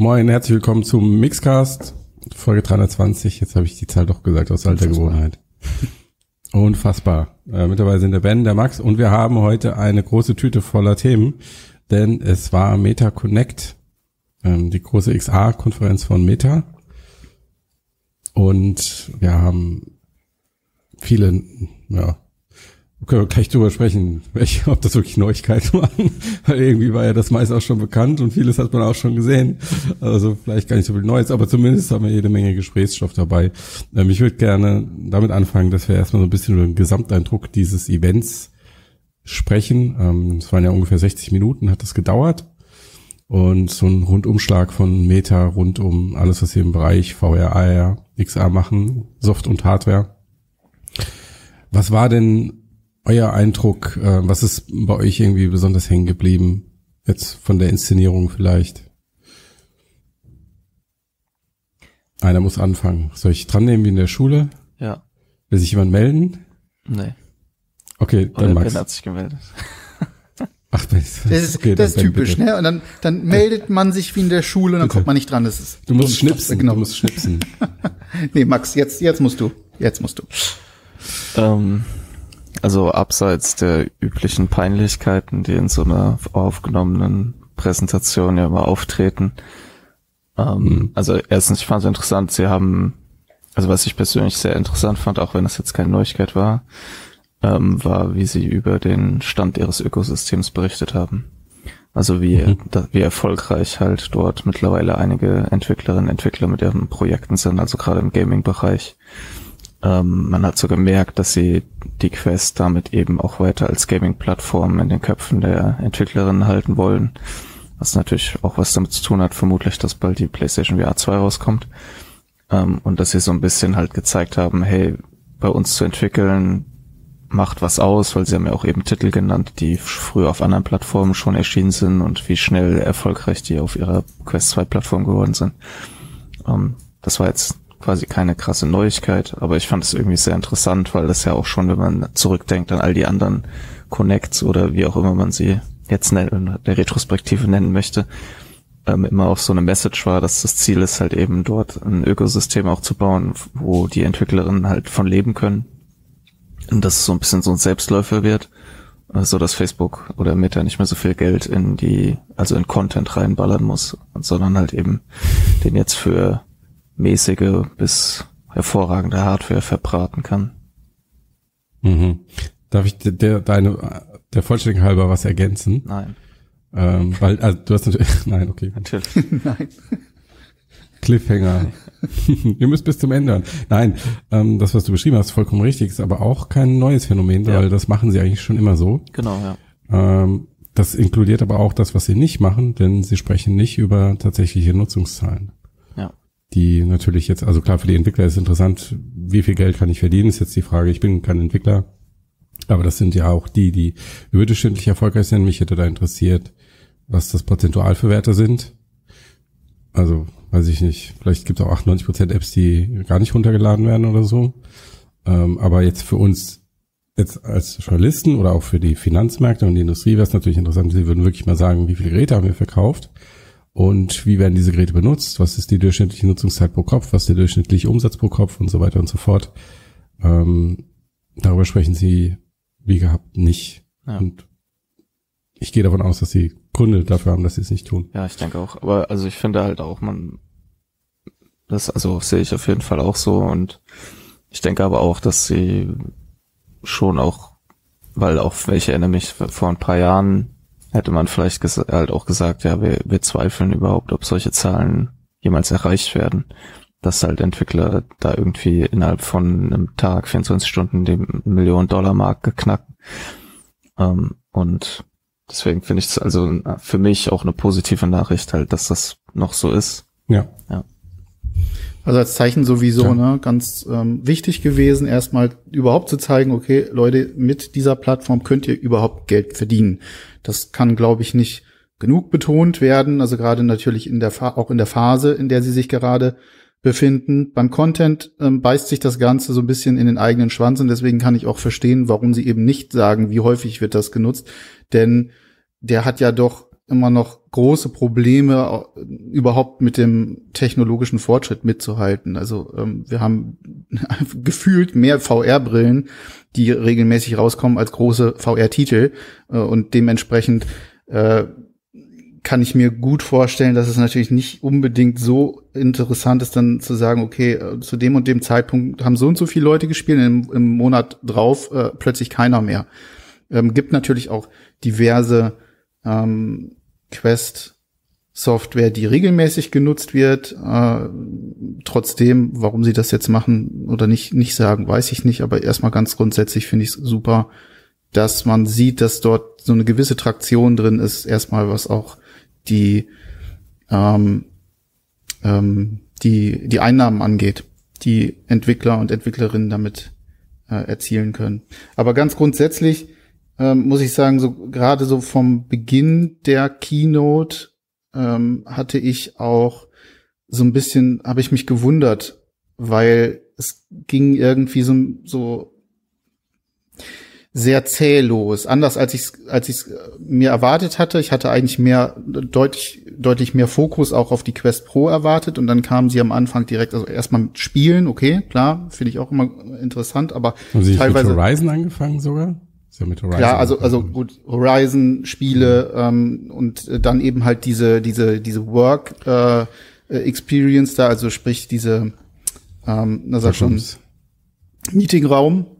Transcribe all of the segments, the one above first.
Moin, herzlich willkommen zum Mixcast, Folge 320. Jetzt habe ich die Zahl doch gesagt aus alter Gewohnheit. Unfassbar. Äh, mittlerweile sind der Ben, der Max und wir haben heute eine große Tüte voller Themen, denn es war Meta Connect, ähm, die große XA-Konferenz von Meta. Und wir haben viele, ja, können wir gleich drüber sprechen, welche, ob das wirklich Neuigkeiten waren. Weil irgendwie war ja das meist auch schon bekannt und vieles hat man auch schon gesehen. Also vielleicht gar nicht so viel Neues, aber zumindest haben wir jede Menge Gesprächsstoff dabei. Ähm, ich würde gerne damit anfangen, dass wir erstmal so ein bisschen über den Gesamteindruck dieses Events sprechen. Ähm, es waren ja ungefähr 60 Minuten, hat das gedauert. Und so ein Rundumschlag von Meta rund um alles, was wir im Bereich VR, AR, XR machen, Soft und Hardware. Was war denn euer Eindruck, äh, was ist bei euch irgendwie besonders hängen geblieben? Jetzt von der Inszenierung vielleicht. Einer muss anfangen. Soll ich dran nehmen wie in der Schule? Ja. Will sich jemand melden? Nee. Okay, dann Oder Max. Ben hat sich gemeldet. Ach, das, Das ist, okay, das ist typisch, bitte. ne? Und dann, dann meldet man sich wie in der Schule und dann Bitte. kommt man nicht dran. Das ist Du musst schnipsen, Genau. du musst schnipsen. Nee, Max, jetzt, jetzt musst du. Jetzt musst du. Ähm, also abseits der üblichen Peinlichkeiten, die in so einer aufgenommenen Präsentation ja immer auftreten. Ähm, Also erstens, ich fand es interessant, sie haben, also was ich persönlich sehr interessant fand, auch wenn das jetzt keine Neuigkeit war, ähm, war, wie sie über den Stand ihres Ökosystems berichtet haben. Also wie, Mhm. da, wie erfolgreich halt dort mittlerweile einige Entwicklerinnen und Entwickler mit ihren Projekten sind, also gerade im Gaming-Bereich. Ähm, man hat so gemerkt, dass sie die Quest damit eben auch weiter als Gaming-Plattform in den Köpfen der Entwicklerinnen halten wollen. Was natürlich auch was damit zu tun hat, vermutlich, dass bald die PlayStation VR 2 rauskommt. Ähm, und dass sie so ein bisschen halt gezeigt haben, hey, bei uns zu entwickeln macht was aus, weil sie haben ja auch eben Titel genannt, die früher auf anderen Plattformen schon erschienen sind und wie schnell erfolgreich die auf ihrer Quest 2 Plattform geworden sind. Ähm, das war jetzt quasi keine krasse Neuigkeit, aber ich fand es irgendwie sehr interessant, weil das ja auch schon, wenn man zurückdenkt an all die anderen Connects oder wie auch immer man sie jetzt nennen, der Retrospektive nennen möchte, ähm, immer auch so eine Message war, dass das Ziel ist halt eben dort ein Ökosystem auch zu bauen, wo die Entwicklerinnen halt von leben können. Und dass es so ein bisschen so ein Selbstläufer wird, so dass Facebook oder Meta nicht mehr so viel Geld in die, also in Content reinballern muss, sondern halt eben den jetzt für mäßige bis hervorragende Hardware verbraten kann. Mhm. Darf ich der, der, deine, der Vollständigkeit halber was ergänzen? Nein, Ähm, weil, also du hast natürlich, nein, okay. natürlich. Nein. Cliffhanger. Ihr müsst bis zum Ende hören. Nein, ähm, das, was du beschrieben hast, vollkommen richtig, ist aber auch kein neues Phänomen, Ja. weil das machen sie eigentlich schon immer so. genau, ja. Ähm, das inkludiert aber auch das, was sie nicht machen, denn sie sprechen nicht über tatsächliche Nutzungszahlen. Die natürlich jetzt, also klar, für die Entwickler ist interessant, wie viel Geld kann ich verdienen, ist jetzt die Frage. Ich bin kein Entwickler, aber das sind ja auch die, die überdurchschnittlich erfolgreich sind. Mich hätte da interessiert, was das prozentual für Werte sind. Also, weiß ich nicht, vielleicht gibt es auch 98% Apps, die gar nicht runtergeladen werden oder so. Ähm, aber jetzt für uns, jetzt als Journalisten oder auch für die Finanzmärkte und die Industrie wäre es natürlich interessant, sie würden wirklich mal sagen, wie viele Geräte haben wir verkauft und wie werden diese Geräte benutzt, was ist die durchschnittliche Nutzungszeit pro Kopf, was ist der durchschnittliche Umsatz pro Kopf und so weiter und so fort. Ähm, darüber sprechen sie wie gehabt nicht. Ja. Und ich gehe davon aus, dass sie Gründe dafür haben, dass sie es nicht tun. Ja, ich denke auch. Aber also ich finde halt auch, man, das also sehe ich auf jeden Fall auch so und ich denke aber auch, dass sie schon auch, weil auch, ich erinnere mich, vor ein paar Jahren hätte man vielleicht halt auch gesagt, ja, wir, wir zweifeln überhaupt, ob solche Zahlen jemals erreicht werden. Dass halt Entwickler da irgendwie innerhalb von einem Tag, 24 Stunden den Millionen-Dollar-Markt geknackt. Ähm, und deswegen finde ich es also für mich auch eine positive Nachricht halt, dass das noch so ist. Ja. Also als Zeichen sowieso, Ja. ne, ganz ähm, wichtig gewesen, erstmal überhaupt zu zeigen, okay, Leute, mit dieser Plattform könnt ihr überhaupt Geld verdienen. Das kann, glaube ich, nicht genug betont werden. Also gerade natürlich in der auch in der Phase, in der sie sich gerade befinden. Beim Content ähm, beißt sich das Ganze so ein bisschen in den eigenen Schwanz und deswegen kann ich auch verstehen, warum sie eben nicht sagen, wie häufig wird das genutzt. Denn der hat ja doch immer noch große Probleme, überhaupt mit dem technologischen Fortschritt mitzuhalten. Also ähm, wir haben gefühlt mehr VR-Brillen, die regelmäßig rauskommen, als große VR-Titel. Äh, und dementsprechend äh, kann ich mir gut vorstellen, dass es natürlich nicht unbedingt so interessant ist, dann zu sagen, okay, äh, zu dem und dem Zeitpunkt haben so und so viele Leute gespielt, im, im Monat drauf äh, plötzlich keiner mehr. Ähm, gibt natürlich auch diverse ähm, Quest-Software, die regelmäßig genutzt wird. Äh, trotzdem, warum sie das jetzt machen oder nicht, nicht sagen, weiß ich nicht. Aber erstmal ganz grundsätzlich finde ich es super, dass man sieht, dass dort so eine gewisse Traktion drin ist. Erstmal was auch die, ähm, ähm, die, die Einnahmen angeht, die Entwickler und Entwicklerinnen damit äh, erzielen können. Aber ganz grundsätzlich ähm, muss ich sagen, so gerade so vom Beginn der Keynote ähm, hatte ich auch so ein bisschen, habe ich mich gewundert, weil es ging irgendwie so, so sehr zählos, anders als ich als ich mir erwartet hatte. Ich hatte eigentlich mehr deutlich deutlich mehr Fokus auch auf die Quest Pro erwartet und dann kamen sie am Anfang direkt also erstmal mit Spielen, okay, klar, finde ich auch immer interessant, aber Haben Sie teilweise mit Horizon angefangen sogar? Ja mit Horizon. Ja, also also gut, Horizon Spiele ähm, und dann eben halt diese diese diese Work äh, Experience da, also sprich diese ähm, na sag schon Meetingraum. äh,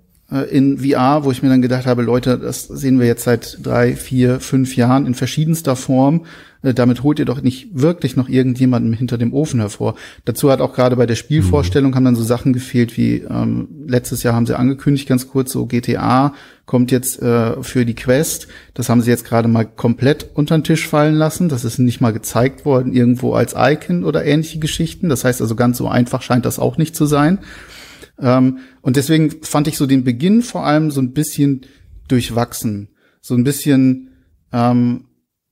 in VR, wo ich mir dann gedacht habe, Leute, das sehen wir jetzt seit drei, vier, fünf Jahren in verschiedenster Form. Äh, damit holt ihr doch nicht wirklich noch irgendjemanden hinter dem Ofen hervor. Dazu hat auch gerade bei der Spielvorstellung haben dann so Sachen gefehlt wie ähm, letztes Jahr haben sie angekündigt, ganz kurz, so GTA kommt jetzt äh, für die Quest. Das haben sie jetzt gerade mal komplett unter den Tisch fallen lassen. Das ist nicht mal gezeigt worden irgendwo als Icon oder ähnliche Geschichten. Das heißt also ganz so einfach scheint das auch nicht zu sein. Ähm, und deswegen fand ich so den Beginn vor allem so ein bisschen durchwachsen. So ein bisschen, ähm,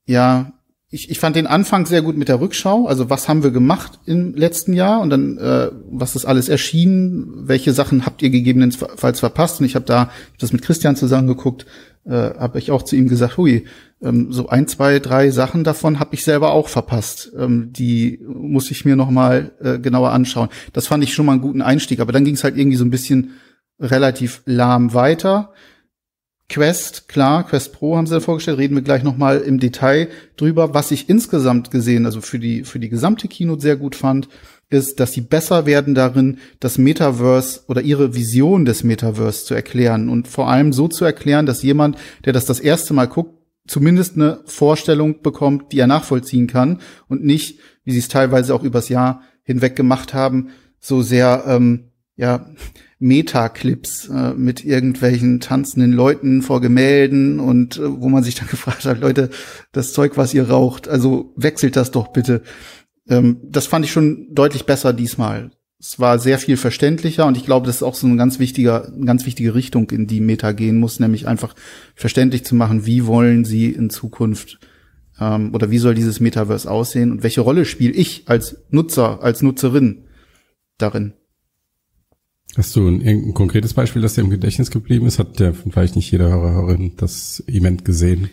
ja, ich, ich fand den Anfang sehr gut mit der Rückschau. Also was haben wir gemacht im letzten Jahr und dann äh, was ist alles erschienen? Welche Sachen habt ihr gegebenenfalls verpasst? Und ich habe da das mit Christian zusammengeguckt, äh, habe ich auch zu ihm gesagt, hui, ähm, so ein, zwei, drei Sachen davon habe ich selber auch verpasst. Ähm, die muss ich mir noch mal äh, genauer anschauen. Das fand ich schon mal einen guten Einstieg. Aber dann ging es halt irgendwie so ein bisschen relativ lahm weiter. Quest, klar, Quest Pro haben sie da vorgestellt, reden wir gleich noch mal im Detail drüber. Was ich insgesamt gesehen, also für die, für die gesamte Keynote sehr gut fand, ist, dass sie besser werden darin, das Metaverse oder ihre Vision des Metaverse zu erklären und vor allem so zu erklären, dass jemand, der das das erste Mal guckt, zumindest eine Vorstellung bekommt, die er nachvollziehen kann und nicht, wie sie es teilweise auch übers Jahr hinweg gemacht haben, so sehr ähm, ja Meta-Clips äh, mit irgendwelchen tanzenden Leuten vor Gemälden und äh, wo man sich dann gefragt hat, Leute, das Zeug, was ihr raucht, also wechselt das doch bitte. Ähm, das fand ich schon deutlich besser diesmal. Es war sehr viel verständlicher und ich glaube, das ist auch so ein ganz wichtiger, eine ganz wichtige Richtung, in die Meta gehen muss, nämlich einfach verständlich zu machen, wie wollen sie in Zukunft ähm, oder wie soll dieses Metaverse aussehen und welche Rolle spiele ich als Nutzer, als Nutzerin darin. Hast du ein, ein konkretes Beispiel, das dir im Gedächtnis geblieben ist? Hat der vielleicht nicht jeder Hörer, Hörerin das Event gesehen?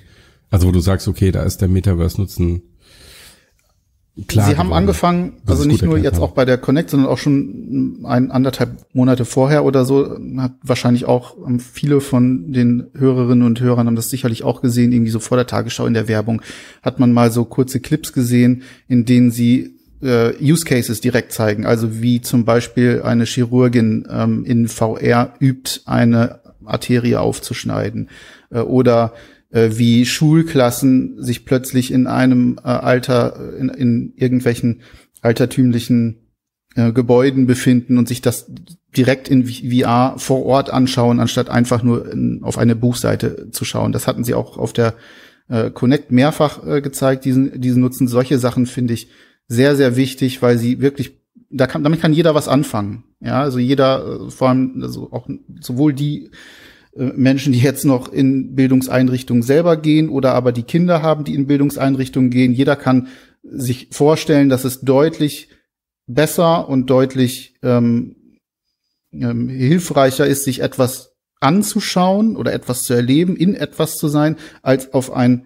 Also wo du sagst, okay, da ist der Metaverse-Nutzen klar. Sie haben geworden, angefangen, also nicht nur jetzt haben. auch bei der Connect, sondern auch schon ein anderthalb Monate vorher oder so, hat wahrscheinlich auch viele von den Hörerinnen und Hörern haben das sicherlich auch gesehen, irgendwie so vor der Tagesschau in der Werbung, hat man mal so kurze Clips gesehen, in denen sie äh, Use Cases direkt zeigen. Also wie zum Beispiel eine Chirurgin ähm, in VR übt, eine Arterie aufzuschneiden. Äh, oder äh, wie Schulklassen sich plötzlich in einem äh, Alter, in, in irgendwelchen altertümlichen äh, Gebäuden befinden und sich das direkt in VR vor Ort anschauen, anstatt einfach nur in, auf eine Buchseite zu schauen. Das hatten sie auch auf der äh, Connect mehrfach äh, gezeigt, diesen, diesen Nutzen. Solche Sachen finde ich sehr, sehr wichtig, weil sie wirklich, da kann, damit kann jeder was anfangen. Ja, also jeder, äh, vor allem, also auch sowohl die äh, Menschen, die jetzt noch in Bildungseinrichtungen selber gehen oder aber die Kinder haben, die in Bildungseinrichtungen gehen. Jeder kann sich vorstellen, dass es deutlich besser und deutlich ähm, ähm, hilfreicher ist, sich etwas anzuschauen oder etwas zu erleben, in etwas zu sein, als auf ein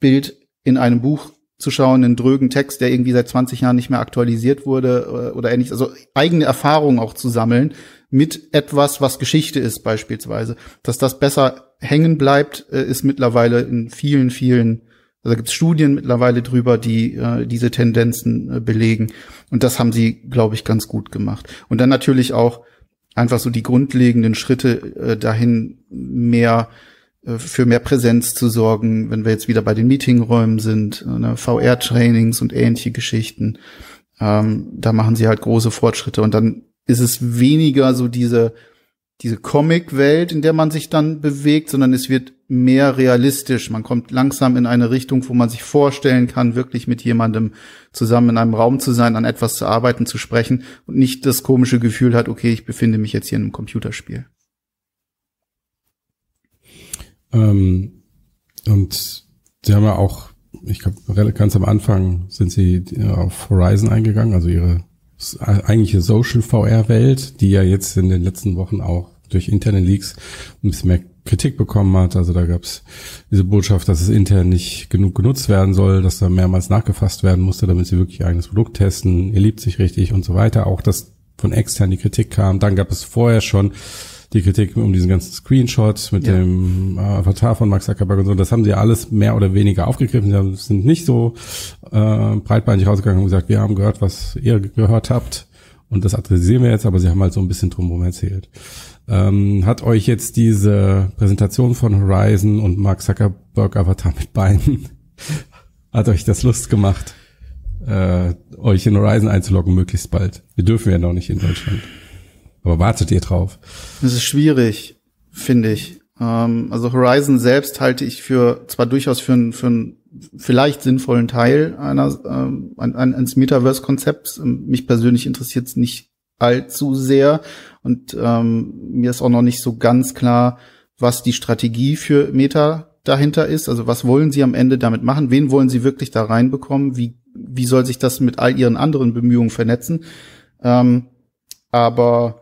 Bild in einem Buch zu schauen, einen drögen Text, der irgendwie seit 20 Jahren nicht mehr aktualisiert wurde äh, oder ähnliches. Also eigene Erfahrungen auch zu sammeln mit etwas, was Geschichte ist beispielsweise. Dass das besser hängen bleibt, äh, ist mittlerweile in vielen, vielen, also da gibt es Studien mittlerweile drüber, die äh, diese Tendenzen äh, belegen. Und das haben sie, glaube ich, ganz gut gemacht. Und dann natürlich auch einfach so die grundlegenden Schritte äh, dahin mehr äh, für mehr Präsenz zu sorgen, wenn wir jetzt wieder bei den Meetingräumen sind, äh, ne, VR-Trainings und ähnliche Geschichten. Ähm, da machen sie halt große Fortschritte und dann ist es weniger so diese diese Comic-Welt, in der man sich dann bewegt, sondern es wird mehr realistisch. Man kommt langsam in eine Richtung, wo man sich vorstellen kann, wirklich mit jemandem zusammen in einem Raum zu sein, an etwas zu arbeiten, zu sprechen und nicht das komische Gefühl hat, okay, ich befinde mich jetzt hier in einem Computerspiel. Ähm, und sie haben ja auch, ich glaube, ganz am Anfang sind sie auf Horizon eingegangen, also ihre eigentliche Social VR-Welt, die ja jetzt in den letzten Wochen auch durch interne Leaks ein bisschen mehr Kritik bekommen hat. Also da gab es diese Botschaft, dass es intern nicht genug genutzt werden soll, dass da mehrmals nachgefasst werden musste, damit sie wirklich ihr eigenes Produkt testen, ihr liebt sich richtig und so weiter. Auch dass von extern die Kritik kam. Dann gab es vorher schon die Kritik um diesen ganzen Screenshot mit ja. dem äh, Avatar von Max Zuckerberg und so, das haben sie alles mehr oder weniger aufgegriffen. Sie sind nicht so äh, breitbeinig rausgegangen und gesagt, wir haben gehört, was ihr gehört habt und das adressieren wir jetzt, aber sie haben halt so ein bisschen drumherum erzählt. Ähm, hat euch jetzt diese Präsentation von Horizon und Mark Zuckerberg Avatar mit Beinen, hat euch das Lust gemacht, äh, euch in Horizon einzuloggen, möglichst bald? Wir dürfen ja noch nicht in Deutschland. Aber wartet ihr drauf? Das ist schwierig, finde ich. Ähm, also Horizon selbst halte ich für zwar durchaus für einen für einen vielleicht sinnvollen Teil einer ähm, eines Metaverse-Konzepts. Ähm, mich persönlich interessiert es nicht allzu sehr und ähm, mir ist auch noch nicht so ganz klar, was die Strategie für Meta dahinter ist. Also was wollen sie am Ende damit machen? Wen wollen sie wirklich da reinbekommen? Wie, wie soll sich das mit all ihren anderen Bemühungen vernetzen? Ähm, aber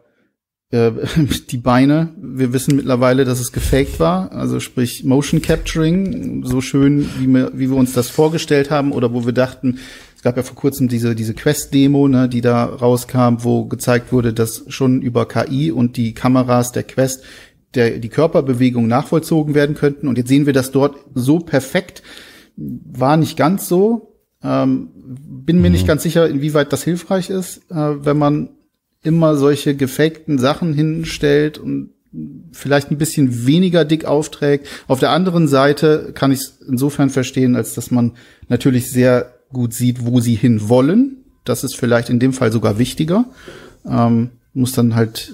äh, die Beine, wir wissen mittlerweile, dass es gefaked war, also sprich Motion Capturing, so schön, wie wir, wie wir uns das vorgestellt haben oder wo wir dachten, es gab ja vor kurzem diese, diese Quest-Demo, ne, die da rauskam, wo gezeigt wurde, dass schon über KI und die Kameras der Quest der, die Körperbewegung nachvollzogen werden könnten. Und jetzt sehen wir das dort so perfekt. War nicht ganz so. Ähm, bin mir mhm. nicht ganz sicher, inwieweit das hilfreich ist, äh, wenn man immer solche gefakten Sachen hinstellt und vielleicht ein bisschen weniger dick aufträgt. Auf der anderen Seite kann ich es insofern verstehen, als dass man natürlich sehr gut sieht, wo sie hin wollen. Das ist vielleicht in dem Fall sogar wichtiger. Ähm, muss dann halt,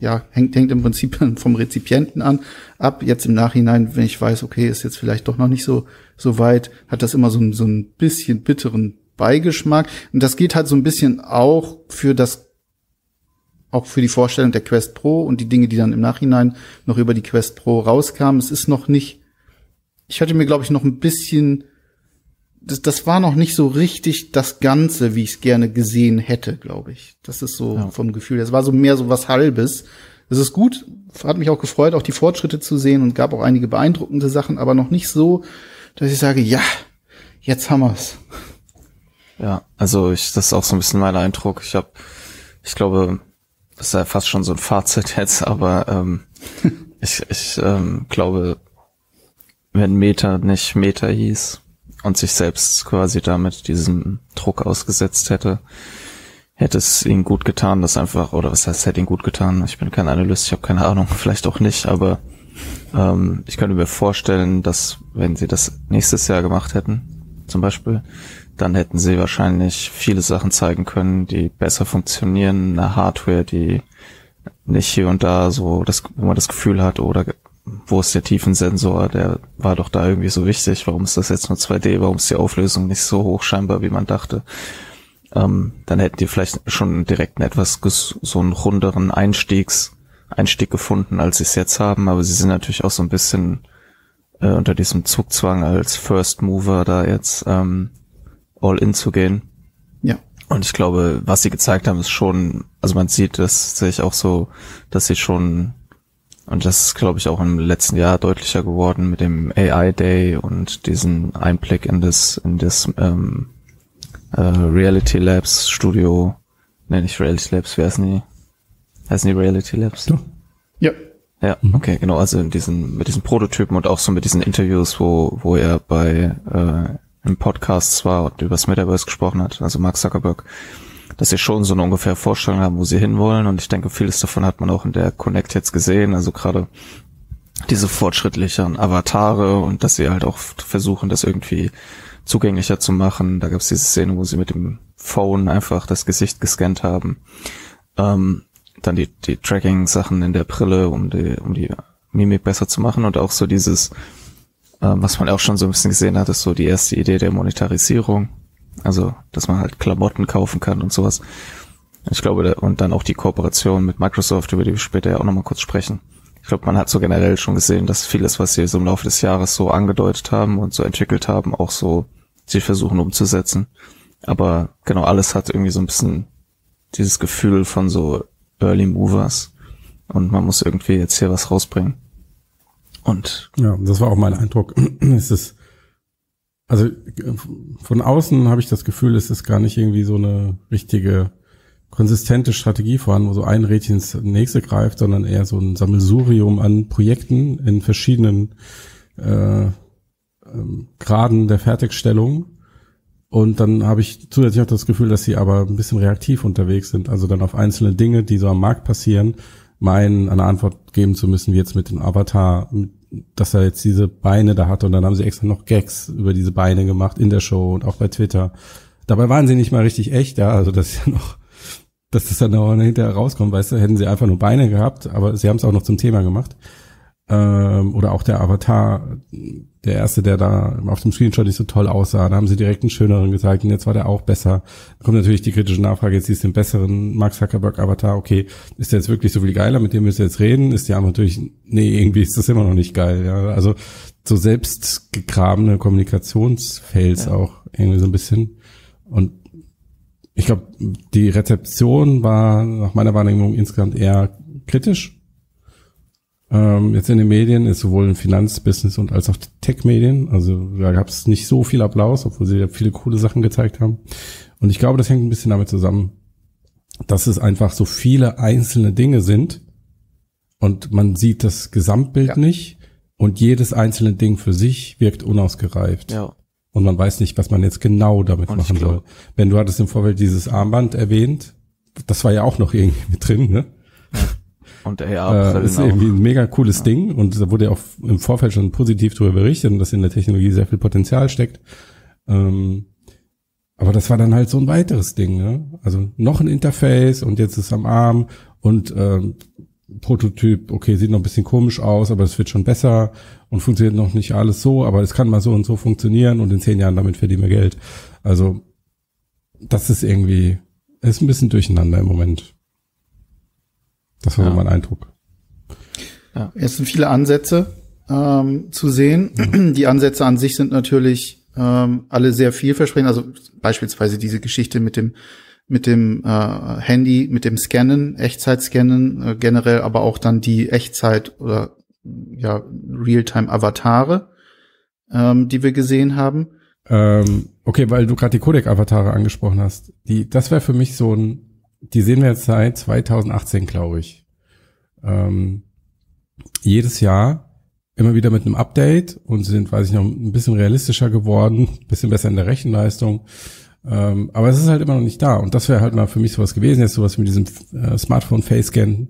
ja, hängt, hängt im Prinzip vom Rezipienten an ab. Jetzt im Nachhinein, wenn ich weiß, okay, ist jetzt vielleicht doch noch nicht so, so weit, hat das immer so, so ein bisschen bitteren Beigeschmack. Und das geht halt so ein bisschen auch für das auch für die Vorstellung der Quest Pro und die Dinge, die dann im Nachhinein noch über die Quest Pro rauskamen. Es ist noch nicht, ich hatte mir, glaube ich, noch ein bisschen, das, das war noch nicht so richtig das Ganze, wie ich es gerne gesehen hätte, glaube ich. Das ist so ja. vom Gefühl. Es war so mehr so was Halbes. Es ist gut, hat mich auch gefreut, auch die Fortschritte zu sehen und gab auch einige beeindruckende Sachen, aber noch nicht so, dass ich sage, ja, jetzt haben wir's. Ja, also ich, das ist auch so ein bisschen mein Eindruck. Ich habe, ich glaube, das ist ja fast schon so ein Fazit jetzt, aber ähm, ich, ich ähm, glaube, wenn Meta nicht Meta hieß und sich selbst quasi damit diesem Druck ausgesetzt hätte, hätte es ihnen gut getan, das einfach, oder was heißt, hätte ihnen gut getan, ich bin kein Analyst, ich habe keine Ahnung, vielleicht auch nicht, aber ähm, ich könnte mir vorstellen, dass wenn sie das nächstes Jahr gemacht hätten, zum Beispiel, dann hätten sie wahrscheinlich viele Sachen zeigen können, die besser funktionieren, eine Hardware, die nicht hier und da so, das, wo man das Gefühl hat, oder wo ist der Tiefensensor, der war doch da irgendwie so wichtig, warum ist das jetzt nur 2D, warum ist die Auflösung nicht so hoch scheinbar, wie man dachte. Ähm, dann hätten die vielleicht schon direkt einen etwas so einen runderen Einstiegs, Einstieg gefunden, als sie es jetzt haben, aber sie sind natürlich auch so ein bisschen äh, unter diesem Zugzwang als First Mover da jetzt ähm, all in zu gehen. Ja. Und ich glaube, was sie gezeigt haben, ist schon, also man sieht, das sehe ich auch so, dass sie schon Und das ist, glaube ich, auch im letzten Jahr deutlicher geworden mit dem AI Day und diesen Einblick in das, in das ähm, äh, Reality Labs Studio. Nenne ich Reality Labs, wer heißen die? Heißen die Reality Labs? Ja. Ja. Ja, okay, genau, also in diesen, mit diesen Prototypen und auch so mit diesen Interviews, wo, wo er bei äh, im Podcast war und über das Metaverse gesprochen hat, also Mark Zuckerberg, dass sie schon so eine ungefähr Vorstellung haben, wo sie hinwollen. Und ich denke, vieles davon hat man auch in der Connect jetzt gesehen. Also gerade diese fortschrittlichen Avatare und dass sie halt auch versuchen, das irgendwie zugänglicher zu machen. Da gab es diese Szene, wo sie mit dem Phone einfach das Gesicht gescannt haben. Ähm, dann die, die Tracking-Sachen in der Brille, um die, um die Mimik besser zu machen und auch so dieses, was man auch schon so ein bisschen gesehen hat, ist so die erste Idee der Monetarisierung. Also, dass man halt Klamotten kaufen kann und sowas. Ich glaube, und dann auch die Kooperation mit Microsoft, über die wir später ja auch nochmal kurz sprechen. Ich glaube, man hat so generell schon gesehen, dass vieles, was sie so im Laufe des Jahres so angedeutet haben und so entwickelt haben, auch so sie versuchen umzusetzen. Aber genau, alles hat irgendwie so ein bisschen dieses Gefühl von so Early Movers und man muss irgendwie jetzt hier was rausbringen. Und ja, das war auch mein Eindruck. es ist also von außen habe ich das Gefühl, es ist gar nicht irgendwie so eine richtige konsistente Strategie vorhanden, wo so ein Rädchen ins nächste greift, sondern eher so ein Sammelsurium an Projekten in verschiedenen äh, ähm, Graden der Fertigstellung. Und dann habe ich zusätzlich auch das Gefühl, dass sie aber ein bisschen reaktiv unterwegs sind, also dann auf einzelne Dinge, die so am Markt passieren, meinen, eine Antwort geben zu müssen, wie jetzt mit dem Avatar, dass er jetzt diese Beine da hatte. Und dann haben sie extra noch Gags über diese Beine gemacht in der Show und auch bei Twitter. Dabei waren sie nicht mal richtig echt, ja, also das ist ja noch, dass das dann auch hinterher rauskommt, weißt du, hätten sie einfach nur Beine gehabt, aber sie haben es auch noch zum Thema gemacht ähm, oder auch der Avatar, der erste, der da auf dem Screenshot nicht so toll aussah, da haben sie direkt einen schöneren gezeigt und jetzt war der auch besser. Da kommt natürlich die kritische Nachfrage, jetzt siehst du den besseren Mark Zuckerberg Avatar, okay, ist der jetzt wirklich so viel geiler, mit dem müsst ihr jetzt reden? Ist die Antwort natürlich, nee, irgendwie ist das immer noch nicht geil, ja, also so selbst gegrabene Kommunikationsfails ja. auch irgendwie so ein bisschen. Und ich glaube, die Rezeption war nach meiner Wahrnehmung insgesamt eher kritisch ähm, jetzt in den Medien ist sowohl im Finanzbusiness und als auch Tech-Medien. Also da gab es nicht so viel Applaus, obwohl sie ja viele coole Sachen gezeigt haben. Und ich glaube, das hängt ein bisschen damit zusammen, dass es einfach so viele einzelne Dinge sind und man sieht das Gesamtbild ja. nicht und jedes einzelne Ding für sich wirkt unausgereift. Ja. Und man weiß nicht, was man jetzt genau damit und machen soll. Wenn du hattest im Vorfeld dieses Armband erwähnt, das war ja auch noch irgendwie mit drin, ne? Ja. Und AR äh, ist irgendwie ein mega cooles ja. Ding und da wurde ja auch im Vorfeld schon positiv darüber berichtet und dass in der Technologie sehr viel Potenzial steckt. Ähm, aber das war dann halt so ein weiteres Ding, ne? Also noch ein Interface und jetzt ist am Arm und ähm, Prototyp, okay, sieht noch ein bisschen komisch aus, aber es wird schon besser und funktioniert noch nicht alles so, aber es kann mal so und so funktionieren und in zehn Jahren damit verdienen wir Geld. Also das ist irgendwie, ist ein bisschen durcheinander im Moment. Das war ja. so mein Eindruck. Ja. Es sind viele Ansätze ähm, zu sehen. Mhm. Die Ansätze an sich sind natürlich ähm, alle sehr vielversprechend. Also beispielsweise diese Geschichte mit dem mit dem äh, Handy, mit dem Scannen, Echtzeit-Scannen äh, generell, aber auch dann die Echtzeit oder ja Realtime-Avatare, ähm, die wir gesehen haben. Ähm, okay, weil du gerade die Codec-Avatare angesprochen hast. Die, das wäre für mich so ein die sehen wir jetzt seit 2018, glaube ich. Ähm, jedes Jahr immer wieder mit einem Update und sind, weiß ich noch, ein bisschen realistischer geworden, bisschen besser in der Rechenleistung. Ähm, aber es ist halt immer noch nicht da. Und das wäre halt mal für mich sowas gewesen, jetzt sowas mit diesem äh, Smartphone Face Scan.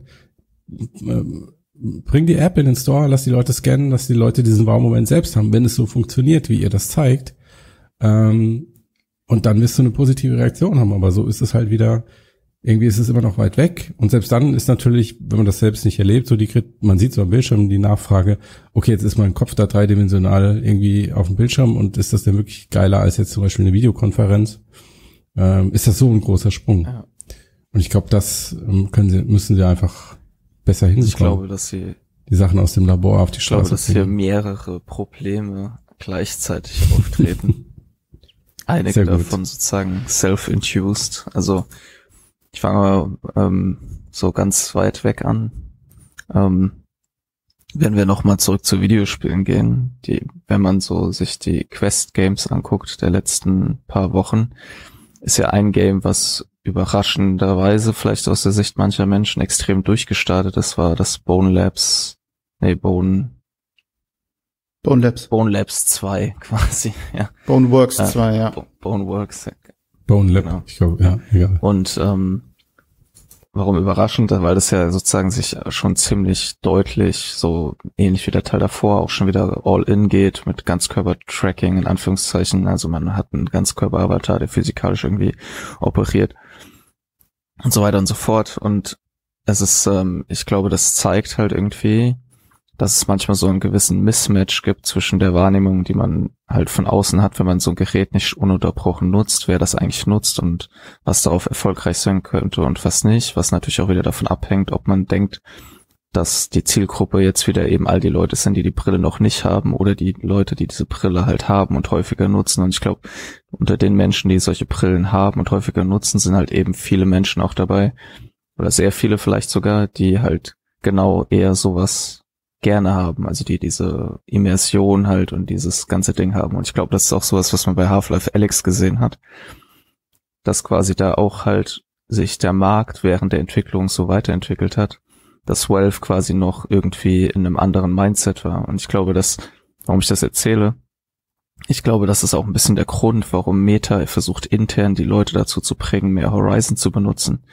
Ähm, bring die App in den Store, lass die Leute scannen, dass die Leute diesen Wow-Moment selbst haben, wenn es so funktioniert, wie ihr das zeigt. Ähm, und dann wirst du eine positive Reaktion haben. Aber so ist es halt wieder, irgendwie ist es immer noch weit weg. Und selbst dann ist natürlich, wenn man das selbst nicht erlebt, so die, man sieht so am Bildschirm die Nachfrage, okay, jetzt ist mein Kopf da dreidimensional irgendwie auf dem Bildschirm und ist das denn wirklich geiler als jetzt zum Beispiel eine Videokonferenz? Ähm, ist das so ein großer Sprung? Ja. Und ich glaube, das ähm, können sie, müssen sie einfach besser hinbekommen. Ich glaube, dass sie die Sachen aus dem Labor auf die Straße Ich glaube, dass hier mehrere Probleme gleichzeitig auftreten. Einige davon sozusagen self-induced. Also ich fange ähm, so ganz weit weg an. Ähm, wenn wir nochmal zurück zu Videospielen gehen, die, wenn man so sich die Quest Games anguckt der letzten paar Wochen, ist ja ein Game, was überraschenderweise vielleicht aus der Sicht mancher Menschen extrem durchgestartet ist, war das Bone Labs, nee, Bone, Bone Labs. Bone Labs 2 quasi, ja. Boneworks äh, 2, ja. Boneworks. Bone Lab, genau. ich glaube, ja, egal. Und ähm, Warum überraschend? Weil das ja sozusagen sich schon ziemlich deutlich, so ähnlich wie der Teil davor, auch schon wieder all-in geht mit Ganzkörper-Tracking in Anführungszeichen. Also man hat einen Ganzkörper-Avatar, der physikalisch irgendwie operiert und so weiter und so fort. Und es ist, ähm, ich glaube, das zeigt halt irgendwie, dass es manchmal so einen gewissen Mismatch gibt zwischen der Wahrnehmung, die man halt von außen hat, wenn man so ein Gerät nicht ununterbrochen nutzt, wer das eigentlich nutzt und was darauf erfolgreich sein könnte und was nicht, was natürlich auch wieder davon abhängt, ob man denkt, dass die Zielgruppe jetzt wieder eben all die Leute sind, die die Brille noch nicht haben oder die Leute, die diese Brille halt haben und häufiger nutzen. Und ich glaube, unter den Menschen, die solche Brillen haben und häufiger nutzen, sind halt eben viele Menschen auch dabei oder sehr viele vielleicht sogar, die halt genau eher sowas gerne haben, also die diese Immersion halt und dieses ganze Ding haben. Und ich glaube, das ist auch sowas, was man bei Half-Life Alex gesehen hat, dass quasi da auch halt sich der Markt während der Entwicklung so weiterentwickelt hat, dass Valve quasi noch irgendwie in einem anderen Mindset war. Und ich glaube, dass, warum ich das erzähle, ich glaube, das ist auch ein bisschen der Grund, warum Meta versucht intern die Leute dazu zu bringen, mehr Horizon zu benutzen,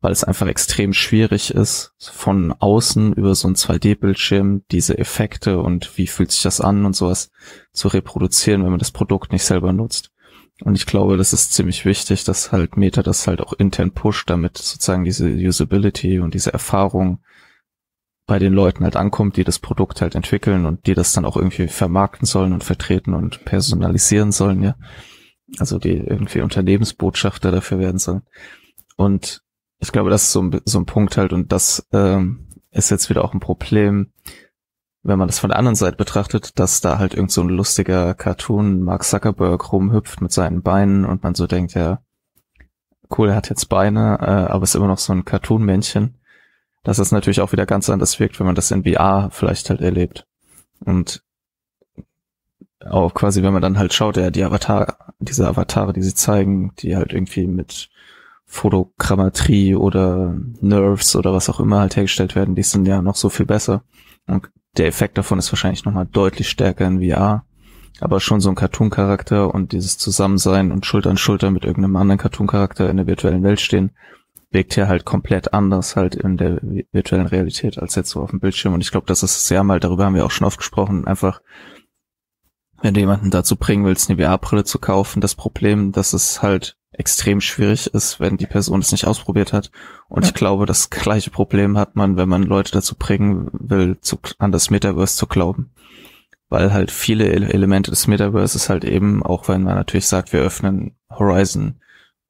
weil es einfach extrem schwierig ist, von außen über so ein 2D-Bildschirm diese Effekte und wie fühlt sich das an und sowas zu reproduzieren, wenn man das Produkt nicht selber nutzt. Und ich glaube, das ist ziemlich wichtig, dass halt Meta das halt auch intern pusht, damit sozusagen diese Usability und diese Erfahrung bei den Leuten halt ankommt, die das Produkt halt entwickeln und die das dann auch irgendwie vermarkten sollen und vertreten und personalisieren sollen, ja. Also die irgendwie Unternehmensbotschafter dafür werden sollen. Und ich glaube, das ist so ein, so ein Punkt halt und das ähm, ist jetzt wieder auch ein Problem, wenn man das von der anderen Seite betrachtet, dass da halt irgend so ein lustiger Cartoon Mark Zuckerberg rumhüpft mit seinen Beinen und man so denkt, ja, cool, er hat jetzt Beine, äh, aber ist immer noch so ein Cartoon-Männchen dass es natürlich auch wieder ganz anders wirkt, wenn man das in VR vielleicht halt erlebt. Und auch quasi, wenn man dann halt schaut, ja, die Avatar, diese Avatare, die sie zeigen, die halt irgendwie mit Fotogrammetrie oder Nerves oder was auch immer halt hergestellt werden, die sind ja noch so viel besser. Und der Effekt davon ist wahrscheinlich nochmal deutlich stärker in VR. Aber schon so ein Cartoon-Charakter und dieses Zusammensein und Schulter an Schulter mit irgendeinem anderen Cartoon-Charakter in der virtuellen Welt stehen, wirkt hier halt komplett anders halt in der virtuellen Realität als jetzt so auf dem Bildschirm. Und ich glaube, das ist sehr mal, darüber haben wir auch schon oft gesprochen, einfach, wenn du jemanden dazu bringen willst, eine VR-Brille zu kaufen, das Problem, dass es halt extrem schwierig ist, wenn die Person es nicht ausprobiert hat. Und ja. ich glaube, das gleiche Problem hat man, wenn man Leute dazu bringen will, zu, an das Metaverse zu glauben. Weil halt viele Elemente des Metaverses halt eben, auch wenn man natürlich sagt, wir öffnen Horizon